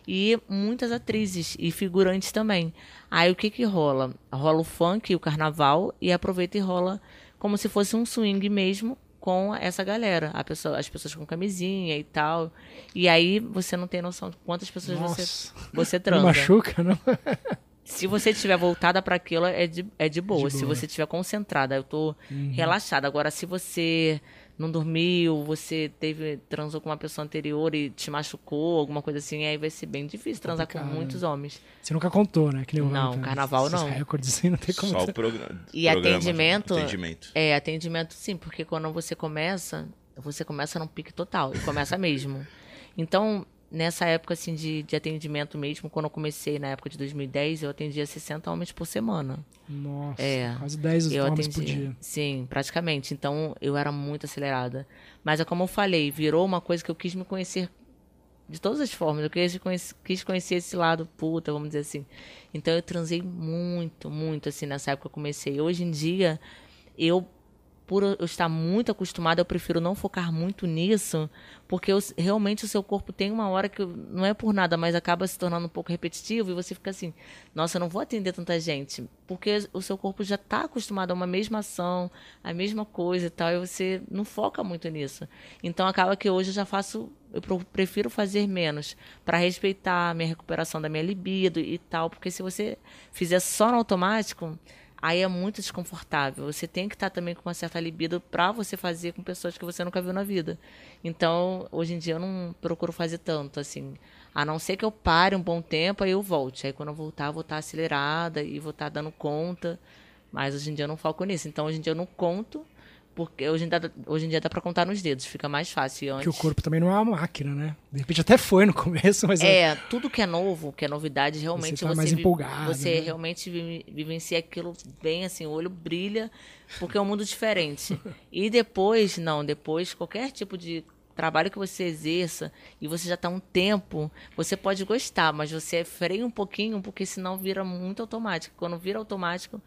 e muitas atrizes e figurantes também. Aí o que que rola? Rola o funk, o carnaval, e aproveita e rola como se fosse um swing mesmo com essa galera, a pessoa, as pessoas com camisinha e tal. E aí você não tem noção de quantas pessoas você, você transa. Não machuca, não? Se você estiver voltada para aquilo, é de, é de boa. de boa. Se você estiver concentrada, eu tô uhum. relaxada. Agora, se você não dormiu, você teve transou com uma pessoa anterior e te machucou, alguma coisa assim, aí vai ser bem difícil transar com muitos homens. Você nunca contou, né? Que não, carnaval não. Recordes assim não tem como. Só o programa. E atendimento, atendimento. É, atendimento sim, porque quando você começa, você começa num pique total, e começa mesmo. Então, nessa época assim de, de atendimento mesmo, quando eu comecei na época de 2010, eu atendia 60 homens por semana. Nossa, é, quase 10 eu homens atendi, por dia. Sim, praticamente. Então eu era muito acelerada. Mas é como eu falei, virou uma coisa que eu quis me conhecer de todas as formas. Eu quis conhecer, quis conhecer esse lado puta, vamos dizer assim. Então eu transei muito, muito assim nessa época que eu comecei. Hoje em dia eu por eu estar muito acostumada, eu prefiro não focar muito nisso, porque eu, realmente o seu corpo tem uma hora que não é por nada, mas acaba se tornando um pouco repetitivo e você fica assim: nossa, eu não vou atender tanta gente, porque o seu corpo já está acostumado a uma mesma ação, a mesma coisa e tal, e você não foca muito nisso. Então acaba que hoje eu já faço, eu prefiro fazer menos para respeitar a minha recuperação da minha libido e tal, porque se você fizer só no automático aí é muito desconfortável. Você tem que estar também com uma certa libido para você fazer com pessoas que você nunca viu na vida. Então, hoje em dia eu não procuro fazer tanto, assim. A não ser que eu pare um bom tempo, aí eu volte. Aí quando eu voltar, eu vou estar acelerada e vou estar dando conta. Mas hoje em dia eu não foco nisso. Então, hoje em dia eu não conto porque hoje em dia, hoje em dia dá para contar nos dedos, fica mais fácil. Antes... Que o corpo também não é uma máquina, né? De repente até foi no começo, mas. É, é... tudo que é novo, que é novidade, realmente você. Tá você mais empolgado. Você né? realmente vivencia aquilo bem assim, o olho brilha, porque é um mundo diferente. e depois, não, depois, qualquer tipo de trabalho que você exerça e você já está um tempo, você pode gostar, mas você freia um pouquinho, porque senão vira muito automático. Quando vira automático,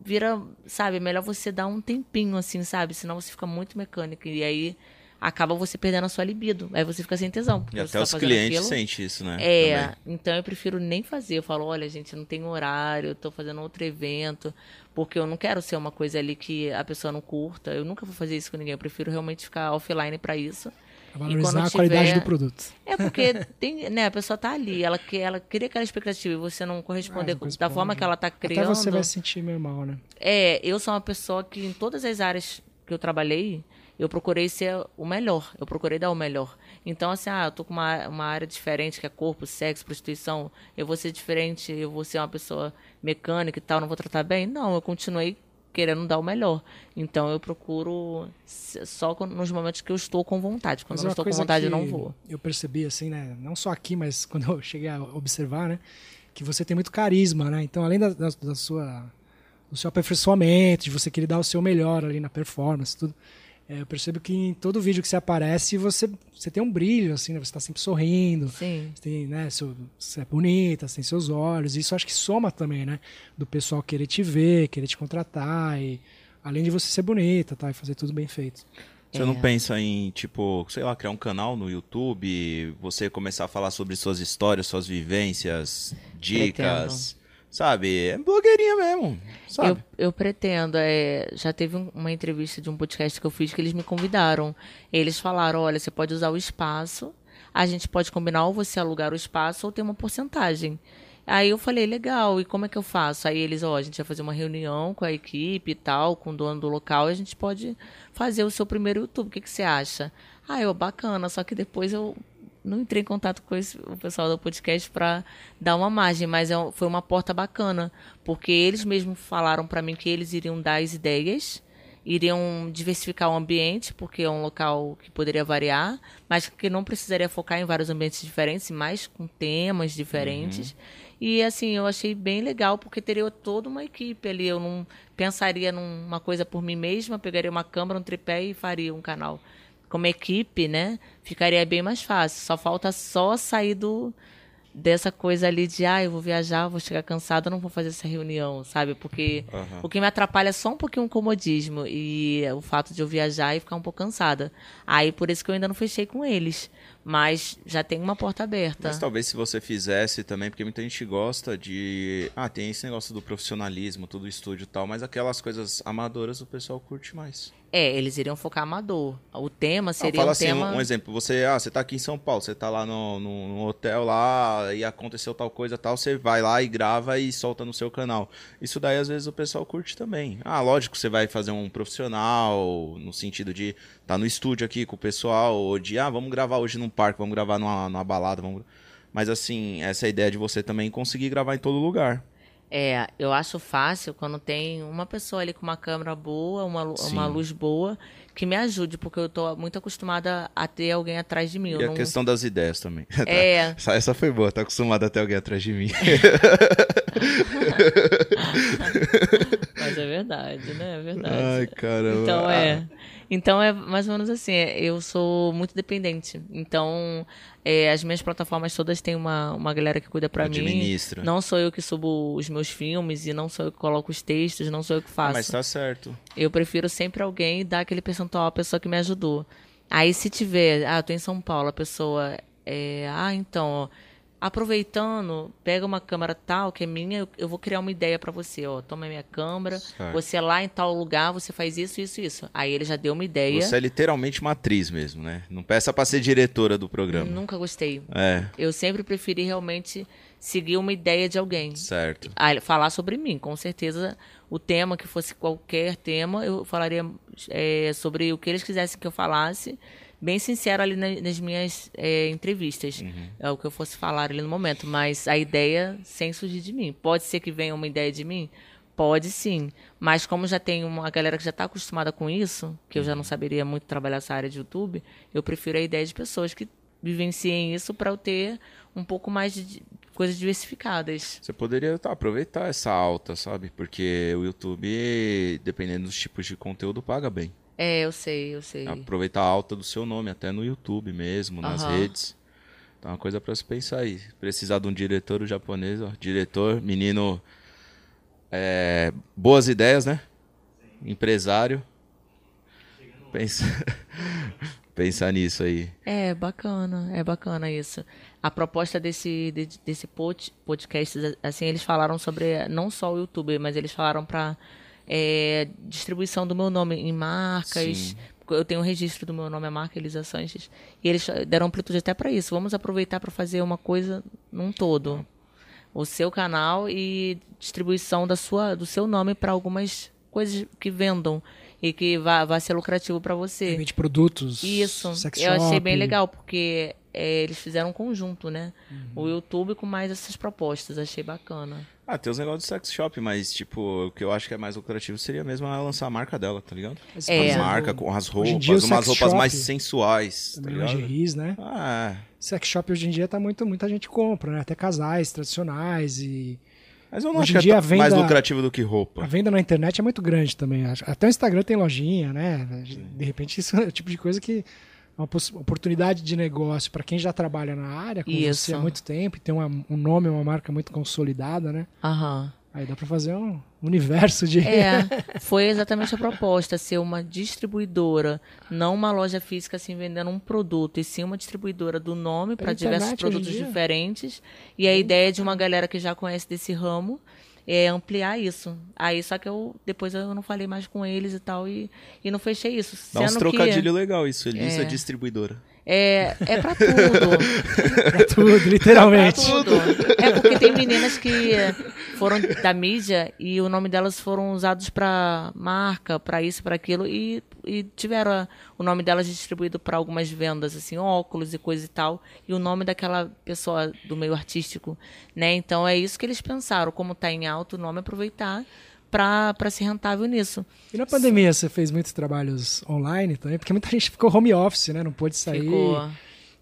vira, sabe, é melhor você dar um tempinho assim, sabe? Senão você fica muito mecânico e aí acaba você perdendo a sua libido. Aí você fica sem tesão. E até tá os clientes sentem isso, né? É, Também. então eu prefiro nem fazer. Eu falo, olha, gente, não tem horário, eu tô fazendo outro evento, porque eu não quero ser uma coisa ali que a pessoa não curta. Eu nunca vou fazer isso com ninguém. Eu prefiro realmente ficar offline para isso. Valorizar a tiver... qualidade do produto. É porque tem, né, a pessoa tá ali, ela, que, ela cria aquela expectativa e você não corresponde ah, da forma que ela tá criando. Até você vai se sentir meio mal, né? É, eu sou uma pessoa que em todas as áreas que eu trabalhei, eu procurei ser o melhor. Eu procurei dar o melhor. Então, assim, ah, eu tô com uma, uma área diferente, que é corpo, sexo, prostituição. Eu vou ser diferente, eu vou ser uma pessoa mecânica e tal, não vou tratar bem? Não, eu continuei querendo dar o melhor. Então eu procuro só nos momentos que eu estou com vontade. Quando eu não estou com vontade, eu não vou. Eu percebi assim, né? Não só aqui, mas quando eu cheguei a observar, né? Que você tem muito carisma, né? Então, além da, da, da sua do seu aperfeiçoamento, de você querer dar o seu melhor ali na performance, tudo. É, eu percebo que em todo vídeo que você aparece, você, você tem um brilho, assim, né? Você está sempre sorrindo. Sim. Você, tem, né? Seu, você é bonita, você tem seus olhos. Isso acho que soma também, né? Do pessoal querer te ver, querer te contratar. E, além de você ser bonita, tá? E fazer tudo bem feito. Você é. não pensa em, tipo, sei lá, criar um canal no YouTube, você começar a falar sobre suas histórias, suas vivências, dicas? Sabe? É blogueirinha mesmo. Sabe? Eu, eu pretendo. É, já teve uma entrevista de um podcast que eu fiz que eles me convidaram. Eles falaram: olha, você pode usar o espaço, a gente pode combinar ou você alugar o espaço ou ter uma porcentagem. Aí eu falei, legal, e como é que eu faço? Aí eles, ó, a gente vai fazer uma reunião com a equipe e tal, com o dono do local, e a gente pode fazer o seu primeiro YouTube. O que, que você acha? Ah, eu, bacana, só que depois eu não entrei em contato com esse, o pessoal do podcast para dar uma margem, mas é, foi uma porta bacana, porque eles mesmos falaram para mim que eles iriam dar as ideias, iriam diversificar o ambiente, porque é um local que poderia variar, mas que não precisaria focar em vários ambientes diferentes, mas com temas diferentes. Uhum. E assim, eu achei bem legal, porque teria toda uma equipe ali. Eu não pensaria numa coisa por mim mesma, pegaria uma câmera, um tripé e faria um canal como equipe, né? Ficaria bem mais fácil. Só falta só sair do dessa coisa ali de ah, eu vou viajar, vou chegar cansado, não vou fazer essa reunião, sabe? Porque uhum. o que me atrapalha é só um pouquinho o comodismo e o fato de eu viajar e ficar um pouco cansada. Aí por isso que eu ainda não fechei com eles. Mas já tem uma porta aberta. Mas talvez se você fizesse também, porque muita gente gosta de. Ah, tem esse negócio do profissionalismo, tudo estúdio e tal, mas aquelas coisas amadoras o pessoal curte mais. É, eles iriam focar amador. O tema seria fala um assim, tema... um exemplo, você, ah, você tá aqui em São Paulo, você tá lá no, no, no, hotel lá e aconteceu tal coisa tal, você vai lá e grava e solta no seu canal. Isso daí às vezes o pessoal curte também. Ah, lógico, você vai fazer um profissional no sentido de tá no estúdio aqui com o pessoal, ou de, ah, vamos gravar hoje num parque, vamos gravar numa, numa balada, vamos... Mas assim, essa ideia de você também conseguir gravar em todo lugar. É, eu acho fácil quando tem uma pessoa ali com uma câmera boa, uma, uma luz boa, que me ajude, porque eu tô muito acostumada a ter alguém atrás de mim. E a não... questão das ideias também. É. essa, essa foi boa, tá acostumada a ter alguém atrás de mim. Mas é verdade, né? É verdade. Ai, caramba. Então é. Então é mais ou menos assim, é, eu sou muito dependente. Então, é, as minhas plataformas todas têm uma, uma galera que cuida para mim. Não sou eu que subo os meus filmes e não sou eu que coloco os textos, não sou eu que faço. mas tá certo. Eu prefiro sempre alguém dar aquele percentual à pessoa que me ajudou. Aí se tiver, ah, eu tô em São Paulo, a pessoa é, ah, então, ó, aproveitando, pega uma câmera tal, que é minha, eu, eu vou criar uma ideia para você, ó. Toma minha câmera, certo. você é lá em tal lugar, você faz isso, isso, isso. Aí ele já deu uma ideia. Você é literalmente uma atriz mesmo, né? Não peça para ser diretora do programa. Nunca gostei. É. Eu sempre preferi realmente seguir uma ideia de alguém. Certo. Falar sobre mim, com certeza. O tema que fosse qualquer tema, eu falaria é, sobre o que eles quisessem que eu falasse, bem sincero ali nas minhas é, entrevistas. Uhum. É o que eu fosse falar ali no momento. Mas a ideia sem surgir de mim. Pode ser que venha uma ideia de mim? Pode sim. Mas como já tem uma galera que já está acostumada com isso, que eu já não saberia muito trabalhar essa área de YouTube, eu prefiro a ideia de pessoas que vivenciem isso para eu ter um pouco mais de coisas diversificadas. Você poderia tá, aproveitar essa alta, sabe? Porque o YouTube, dependendo dos tipos de conteúdo, paga bem. É, eu sei, eu sei. Aproveitar a alta do seu nome, até no YouTube mesmo, nas uhum. redes. Então, é uma coisa para se pensar aí. Precisar de um diretor japonês, ó. Diretor, menino. É, boas ideias, né? Sim. Empresário. Pensa... pensar nisso aí. É, bacana, é bacana isso. A proposta desse, desse podcast, assim, eles falaram sobre não só o YouTube, mas eles falaram para é, distribuição do meu nome em marcas. Sim. Eu tenho um registro do meu nome, a marca Elisa Sanches. E eles deram amplitude até para isso. Vamos aproveitar para fazer uma coisa num todo. O seu canal e distribuição da sua, do seu nome para algumas coisas que vendam e que vá, vá ser lucrativo para você. De produtos. Isso. eu achei bem legal, porque é, eles fizeram um conjunto, né? Uhum. O YouTube com mais essas propostas. Achei bacana. Ah, tem os negócios de sex shop, mas, tipo, o que eu acho que é mais lucrativo seria mesmo ela lançar a marca dela, tá ligado? É. A marca com as roupas, dia, umas roupas shop, mais sensuais, tá ligado? Lingeries, né? Ah, é. Sex shop hoje em dia tá muito, muita gente compra, né? Até casais tradicionais e mas eu não Hoje acho que é venda, mais lucrativo do que roupa. A venda na internet é muito grande também. Até o Instagram tem lojinha, né? De repente, isso é o tipo de coisa que é uma oportunidade de negócio para quem já trabalha na área, com isso. você há muito tempo, e tem uma, um nome, uma marca muito consolidada, né? Aham. Aí dá para fazer um universo de. É, foi exatamente a proposta, ser uma distribuidora, não uma loja física assim vendendo um produto, e sim uma distribuidora do nome para diversos produtos diferentes. E a ideia de uma galera que já conhece desse ramo é ampliar isso. Aí só que eu depois eu não falei mais com eles e tal, e, e não fechei isso. Dá uns trocadilho que... legal isso, Elisa é. distribuidora. É, é pra tudo. pra tudo, literalmente. É, pra tudo. é porque tem meninas que foram da mídia e o nome delas foram usados para marca, para isso, para aquilo e, e tiveram a, o nome delas distribuído para algumas vendas, assim, óculos e coisa e tal, e o nome daquela pessoa do meio artístico, né? Então é isso que eles pensaram, como está em alto o nome aproveitar para ser rentável nisso. E na pandemia você fez muitos trabalhos online também? Porque muita gente ficou home office, né? Não pôde sair. Ficou.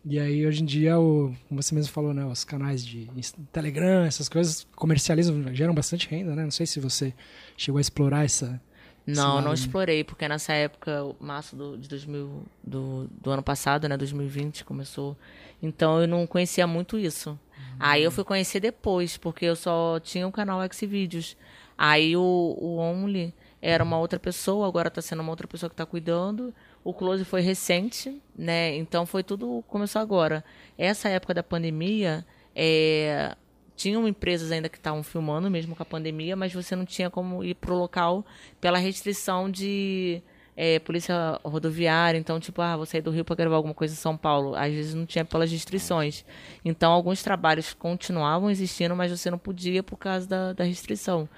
E aí, hoje em dia, o, como você mesmo falou, né, os canais de Telegram, essas coisas comercializam, geram bastante renda, né? Não sei se você chegou a explorar essa. Não, não explorei, porque nessa época, março do, de 2000, do, do ano passado, né, 2020, começou. Então eu não conhecia muito isso. Uhum. Aí eu fui conhecer depois, porque eu só tinha o um canal Xvideos. Aí o, o Only era uma outra pessoa, agora está sendo uma outra pessoa que está cuidando. O close foi recente, né? Então foi tudo começou agora. Essa época da pandemia, é, tinham empresas ainda que estavam filmando mesmo com a pandemia, mas você não tinha como ir pro local pela restrição de é, polícia rodoviária. Então, tipo, ah, vou sair do Rio para gravar alguma coisa em São Paulo. Às vezes não tinha pelas restrições. Então, alguns trabalhos continuavam existindo, mas você não podia por causa da, da restrição.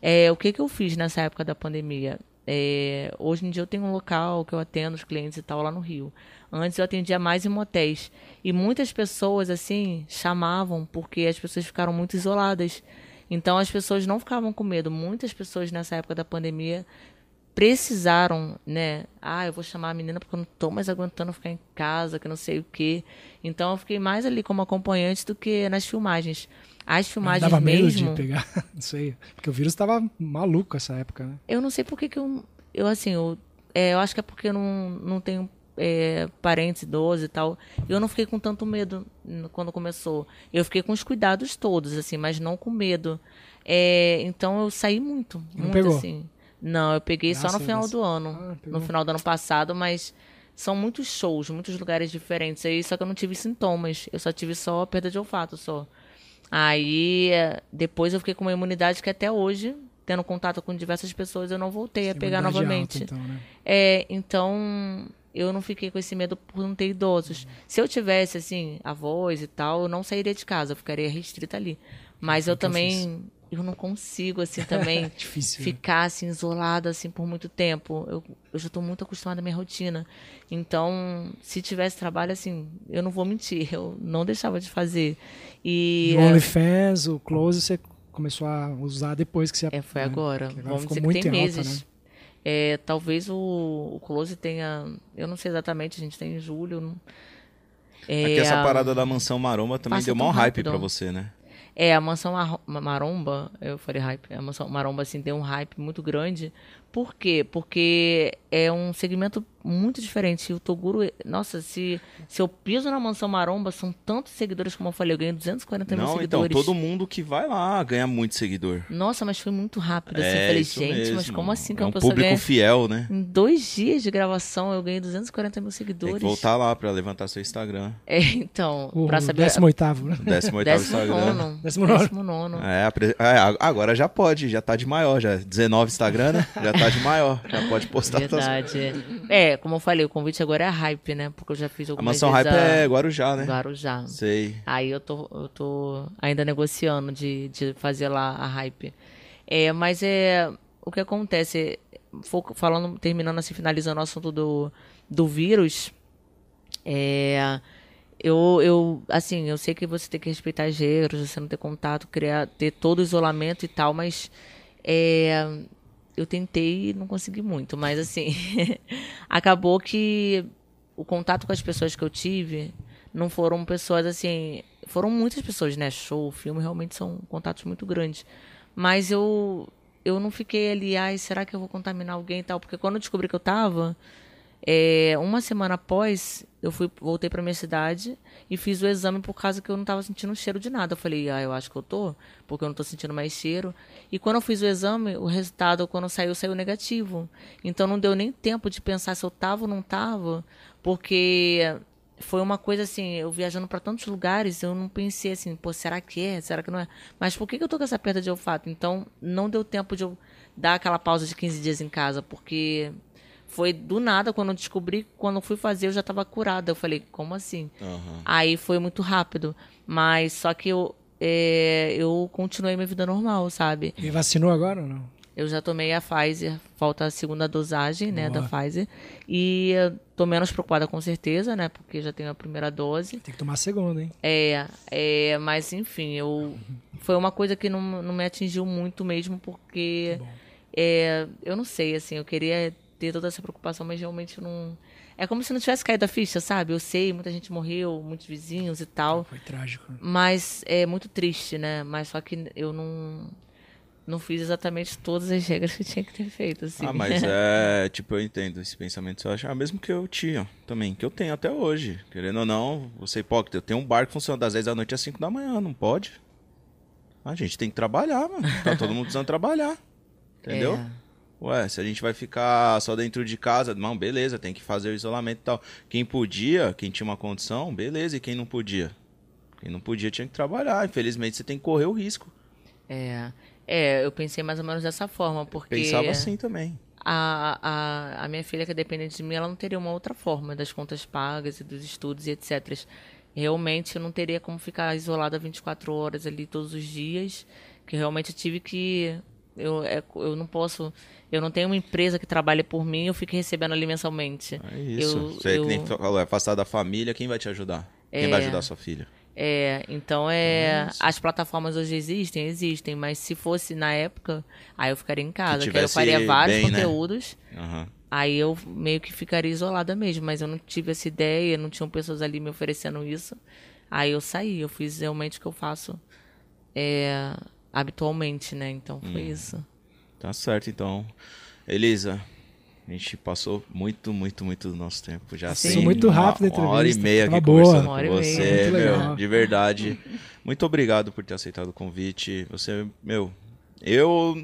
É, o que, que eu fiz nessa época da pandemia? É, hoje em dia eu tenho um local que eu atendo os clientes e tal lá no Rio. Antes eu atendia mais em motéis. E muitas pessoas, assim, chamavam porque as pessoas ficaram muito isoladas. Então as pessoas não ficavam com medo. Muitas pessoas nessa época da pandemia precisaram, né? Ah, eu vou chamar a menina porque eu não estou mais aguentando ficar em casa, que não sei o quê. Então eu fiquei mais ali como acompanhante do que nas filmagens. As filmagens dava mesmo... medo de pegar, não sei. Porque o vírus estava maluco essa época, né? Eu não sei por que, que eu... Eu, assim, eu, é, eu acho que é porque eu não, não tenho é, parentes idosos e tal. Eu não fiquei com tanto medo quando começou. Eu fiquei com os cuidados todos, assim, mas não com medo. É, então eu saí muito, não muito pegou. assim. Não, eu peguei Graças só no final do ano. Ah, no final do ano passado, mas são muitos shows, muitos lugares diferentes. Aí só que eu não tive sintomas. Eu só tive só perda de olfato só. Aí depois eu fiquei com uma imunidade que até hoje, tendo contato com diversas pessoas, eu não voltei a pegar novamente. Alta, então, né? É, então eu não fiquei com esse medo por não ter idosos. Se eu tivesse, assim, avós e tal, eu não sairia de casa, eu ficaria restrita ali. Mas eu também eu não consigo, assim, também Difícil, né? ficar, assim, isolada, assim, por muito tempo. Eu, eu já estou muito acostumada à minha rotina. Então, se tivesse trabalho, assim, eu não vou mentir, eu não deixava de fazer. E... o OnlyFans, o Close, você começou a usar depois que você... É, foi né? agora. agora Vamos dizer que tem meses. Alta, né? É, talvez o, o Close tenha... Eu não sei exatamente, a gente tem em julho... É, Aqui essa parada da Mansão Maromba também deu maior hype para você, né? É, a Mansão Maromba, eu falei hype, a Mansão Maromba, assim, deu um hype muito grande. Por quê? Porque é um segmento muito diferente. O Toguro, nossa, se, se eu piso na Mansão Maromba, são tantos seguidores, como eu falei, eu ganho 240 Não, mil seguidores. Então, todo mundo que vai lá ganha muito seguidor. Nossa, mas foi muito rápido, assim. É, eu falei, gente, mesmo. mas como assim que é uma um pessoa público ganha... fiel, né? Em dois dias de gravação, eu ganhei 240 mil seguidores. Tem que voltar lá pra levantar seu Instagram. É, então, o pra saber... 18 né? 18 Instagram. 19 É, é, agora já pode, já tá de maior, já. 19 Instagram, né? Já tá de maior, já pode postar. Verdade. É, como eu falei, o convite agora é hype, né? Porque eu já fiz algumas A mansão hype a... é Guarujá, né? Guarujá. Sei. Aí eu tô, eu tô ainda negociando de, de fazer lá a hype. É, mas é. O que acontece, falando, terminando assim, finalizando o assunto do, do vírus, é. Eu, eu, assim, eu sei que você tem que respeitar as regras, você não ter contato, criar, ter todo o isolamento e tal, mas é, eu tentei e não consegui muito, mas assim, acabou que o contato com as pessoas que eu tive não foram pessoas assim, foram muitas pessoas, né? Show, filme, realmente são contatos muito grandes. Mas eu eu não fiquei ali, ai, será que eu vou contaminar alguém e tal? Porque quando eu descobri que eu tava, é, uma semana após, eu fui, voltei para minha cidade e fiz o exame por causa que eu não estava sentindo cheiro de nada. Eu falei, ah, eu acho que eu tô, porque eu não estou sentindo mais cheiro. E quando eu fiz o exame, o resultado, quando saiu, saiu negativo. Então não deu nem tempo de pensar se eu tava ou não tava, porque foi uma coisa assim, eu viajando para tantos lugares, eu não pensei assim, pô, será que é? Será que não é? Mas por que, que eu tô com essa perda de olfato? Então não deu tempo de eu dar aquela pausa de 15 dias em casa, porque foi do nada, quando eu descobri, quando eu fui fazer, eu já estava curada. Eu falei, como assim? Uhum. Aí foi muito rápido. Mas só que eu, é, eu continuei minha vida normal, sabe? E vacinou agora ou não? Eu já tomei a Pfizer, falta a segunda dosagem, né, Boa. da Pfizer. E tô menos preocupada com certeza, né, porque já tenho a primeira dose. Tem que tomar a segunda, hein? É, é mas enfim, eu foi uma coisa que não, não me atingiu muito mesmo, porque é, eu não sei, assim, eu queria ter toda essa preocupação, mas realmente não. É como se não tivesse caído a ficha, sabe? Eu sei, muita gente morreu, muitos vizinhos e tal. Foi trágico. Mas é muito triste, né? Mas só que eu não não fiz exatamente todas as regras que tinha que ter feito, assim. Ah, mas é, tipo, eu entendo esse pensamento. Você acha, ah, mesmo que eu tinha também, que eu tenho até hoje. Querendo ou não, você hipócrita, eu tenho um bar que funciona das 10 da noite às 5 da manhã, não pode? A gente tem que trabalhar, mano. Tá todo mundo precisando trabalhar. Entendeu? É. Ué, se a gente vai ficar só dentro de casa, não, beleza, tem que fazer o isolamento e tal. Quem podia, quem tinha uma condição, beleza, e quem não podia? Quem não podia tinha que trabalhar. Infelizmente, você tem que correr o risco. É, é eu pensei mais ou menos dessa forma, porque... Pensava assim também. A, a, a minha filha, que é dependente de mim, ela não teria uma outra forma das contas pagas e dos estudos e etc. Realmente, eu não teria como ficar isolada 24 horas ali todos os dias, que realmente eu tive que eu, é, eu não posso eu não tenho uma empresa que trabalhe por mim, eu fico recebendo ali mensalmente. É isso. Eu, Você eu... que nem falou, é afastar da família, quem vai te ajudar? É... Quem vai ajudar a sua filha? É, então é. As plataformas hoje existem, existem, mas se fosse na época, aí eu ficaria em casa. Que, que eu faria vários bem, né? conteúdos. Né? Uhum. Aí eu meio que ficaria isolada mesmo, mas eu não tive essa ideia, não tinham pessoas ali me oferecendo isso. Aí eu saí, eu fiz realmente o que eu faço é, habitualmente, né? Então foi hum. isso. Tá certo, então. Elisa, a gente passou muito, muito, muito do nosso tempo. Já Sim, muito rápido uma, uma hora e meia aqui boa. conversando uma com você, meu, de verdade. Muito obrigado por ter aceitado o convite. Você, meu, Eu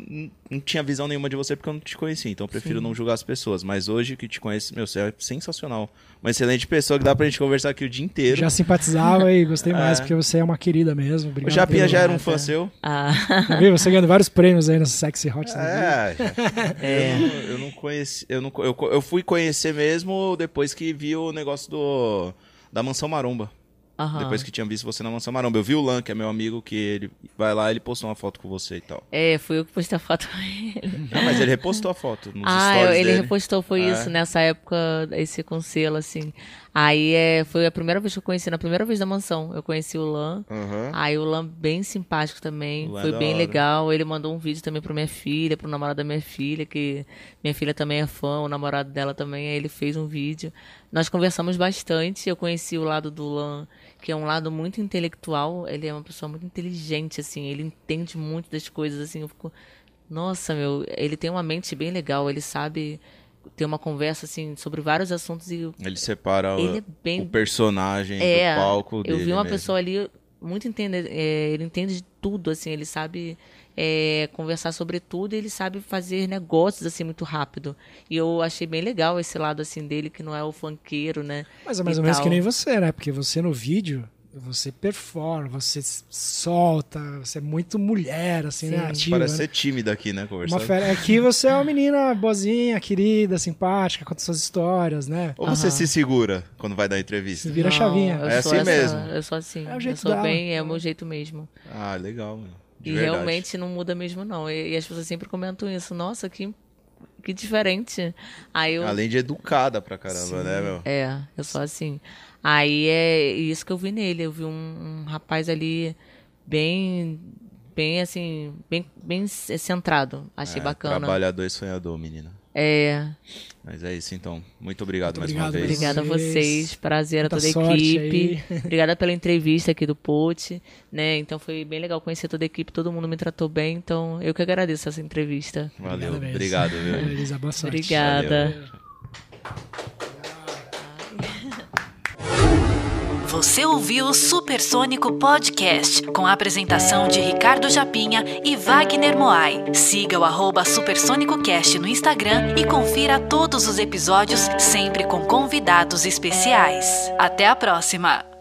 não tinha visão nenhuma de você porque eu não te conhecia, então eu prefiro Sim. não julgar as pessoas. Mas hoje que te conheço, meu, você é sensacional. Uma excelente pessoa que dá pra gente conversar aqui o dia inteiro. Já simpatizava e gostei mais, é. porque você é uma querida mesmo. Obrigado o Japinha já era um fã seu. Ah. Você ganhando vários prêmios aí no Sexy Hot. É, é. Eu, não, eu não conheci. Eu, não, eu, eu fui conhecer mesmo depois que vi o negócio do da Mansão Maromba. Uhum. Depois que tinha visto você na Mansão Maromba. Eu vi o Lan, que é meu amigo, que ele vai lá ele postou uma foto com você e tal. É, fui eu que postei a foto com ele. Não, mas ele repostou a foto nos ah, stories ele dele. repostou, foi é. isso, nessa época, esse com selo, assim. Aí é, foi a primeira vez que eu conheci, na primeira vez da mansão, eu conheci o Lan. Uhum. Aí o Lan bem simpático também, Lan é foi bem hora. legal. Ele mandou um vídeo também pra minha filha, pro namorado da minha filha, que minha filha também é fã, o namorado dela também, aí ele fez um vídeo. Nós conversamos bastante, eu conheci o lado do Lan que é um lado muito intelectual. Ele é uma pessoa muito inteligente, assim. Ele entende muito das coisas, assim. Eu fico, nossa, meu, ele tem uma mente bem legal. Ele sabe ter uma conversa, assim, sobre vários assuntos e... Ele separa ele o, é bem... o personagem é, do palco Eu vi uma mesmo. pessoa ali muito entende... É, ele entende de tudo, assim. Ele sabe é, conversar sobre tudo e ele sabe fazer negócios assim muito rápido. E eu achei bem legal esse lado assim dele, que não é o funkeiro, né? Mas é mais ou menos que nem você, né? Porque você no vídeo, você performa, você solta, você é muito mulher, assim, né? Sim. né? Ativa, Parece né? ser tímida aqui, né? Conversando. Uma fera... Aqui você é uma menina boazinha, querida, simpática, conta suas histórias, né? Ou você se segura quando vai dar entrevista? Se vira Não, chavinha. É assim essa, mesmo. Eu sou assim. É o jeito eu sou dela. bem, é o meu jeito mesmo. Ah, legal, mano. De e verdade. realmente não muda mesmo, não. E, e, as pessoas sempre comentam isso. Nossa, que, que diferente. Aí eu... Além de educada pra caramba, Sim. né, meu? É, eu sou assim. Aí é isso que eu vi nele. Eu vi um, um rapaz ali bem bem assim, bem, bem centrado. Achei é, bacana. Trabalhador e sonhador, menina. É. Mas é isso então. Muito obrigado Muito mais obrigado uma vez. Obrigada a vocês. Prazer Muita a toda a equipe. Obrigada pela entrevista aqui do PUT. Né? Então foi bem legal conhecer toda a equipe. Todo mundo me tratou bem. Então eu que agradeço essa entrevista. Valeu. Obrigado, viu? Boa sorte. Obrigada. Valeu. Você ouviu o Supersônico Podcast, com a apresentação de Ricardo Japinha e Wagner Moai. Siga o arroba SupersônicoCast no Instagram e confira todos os episódios, sempre com convidados especiais. Até a próxima!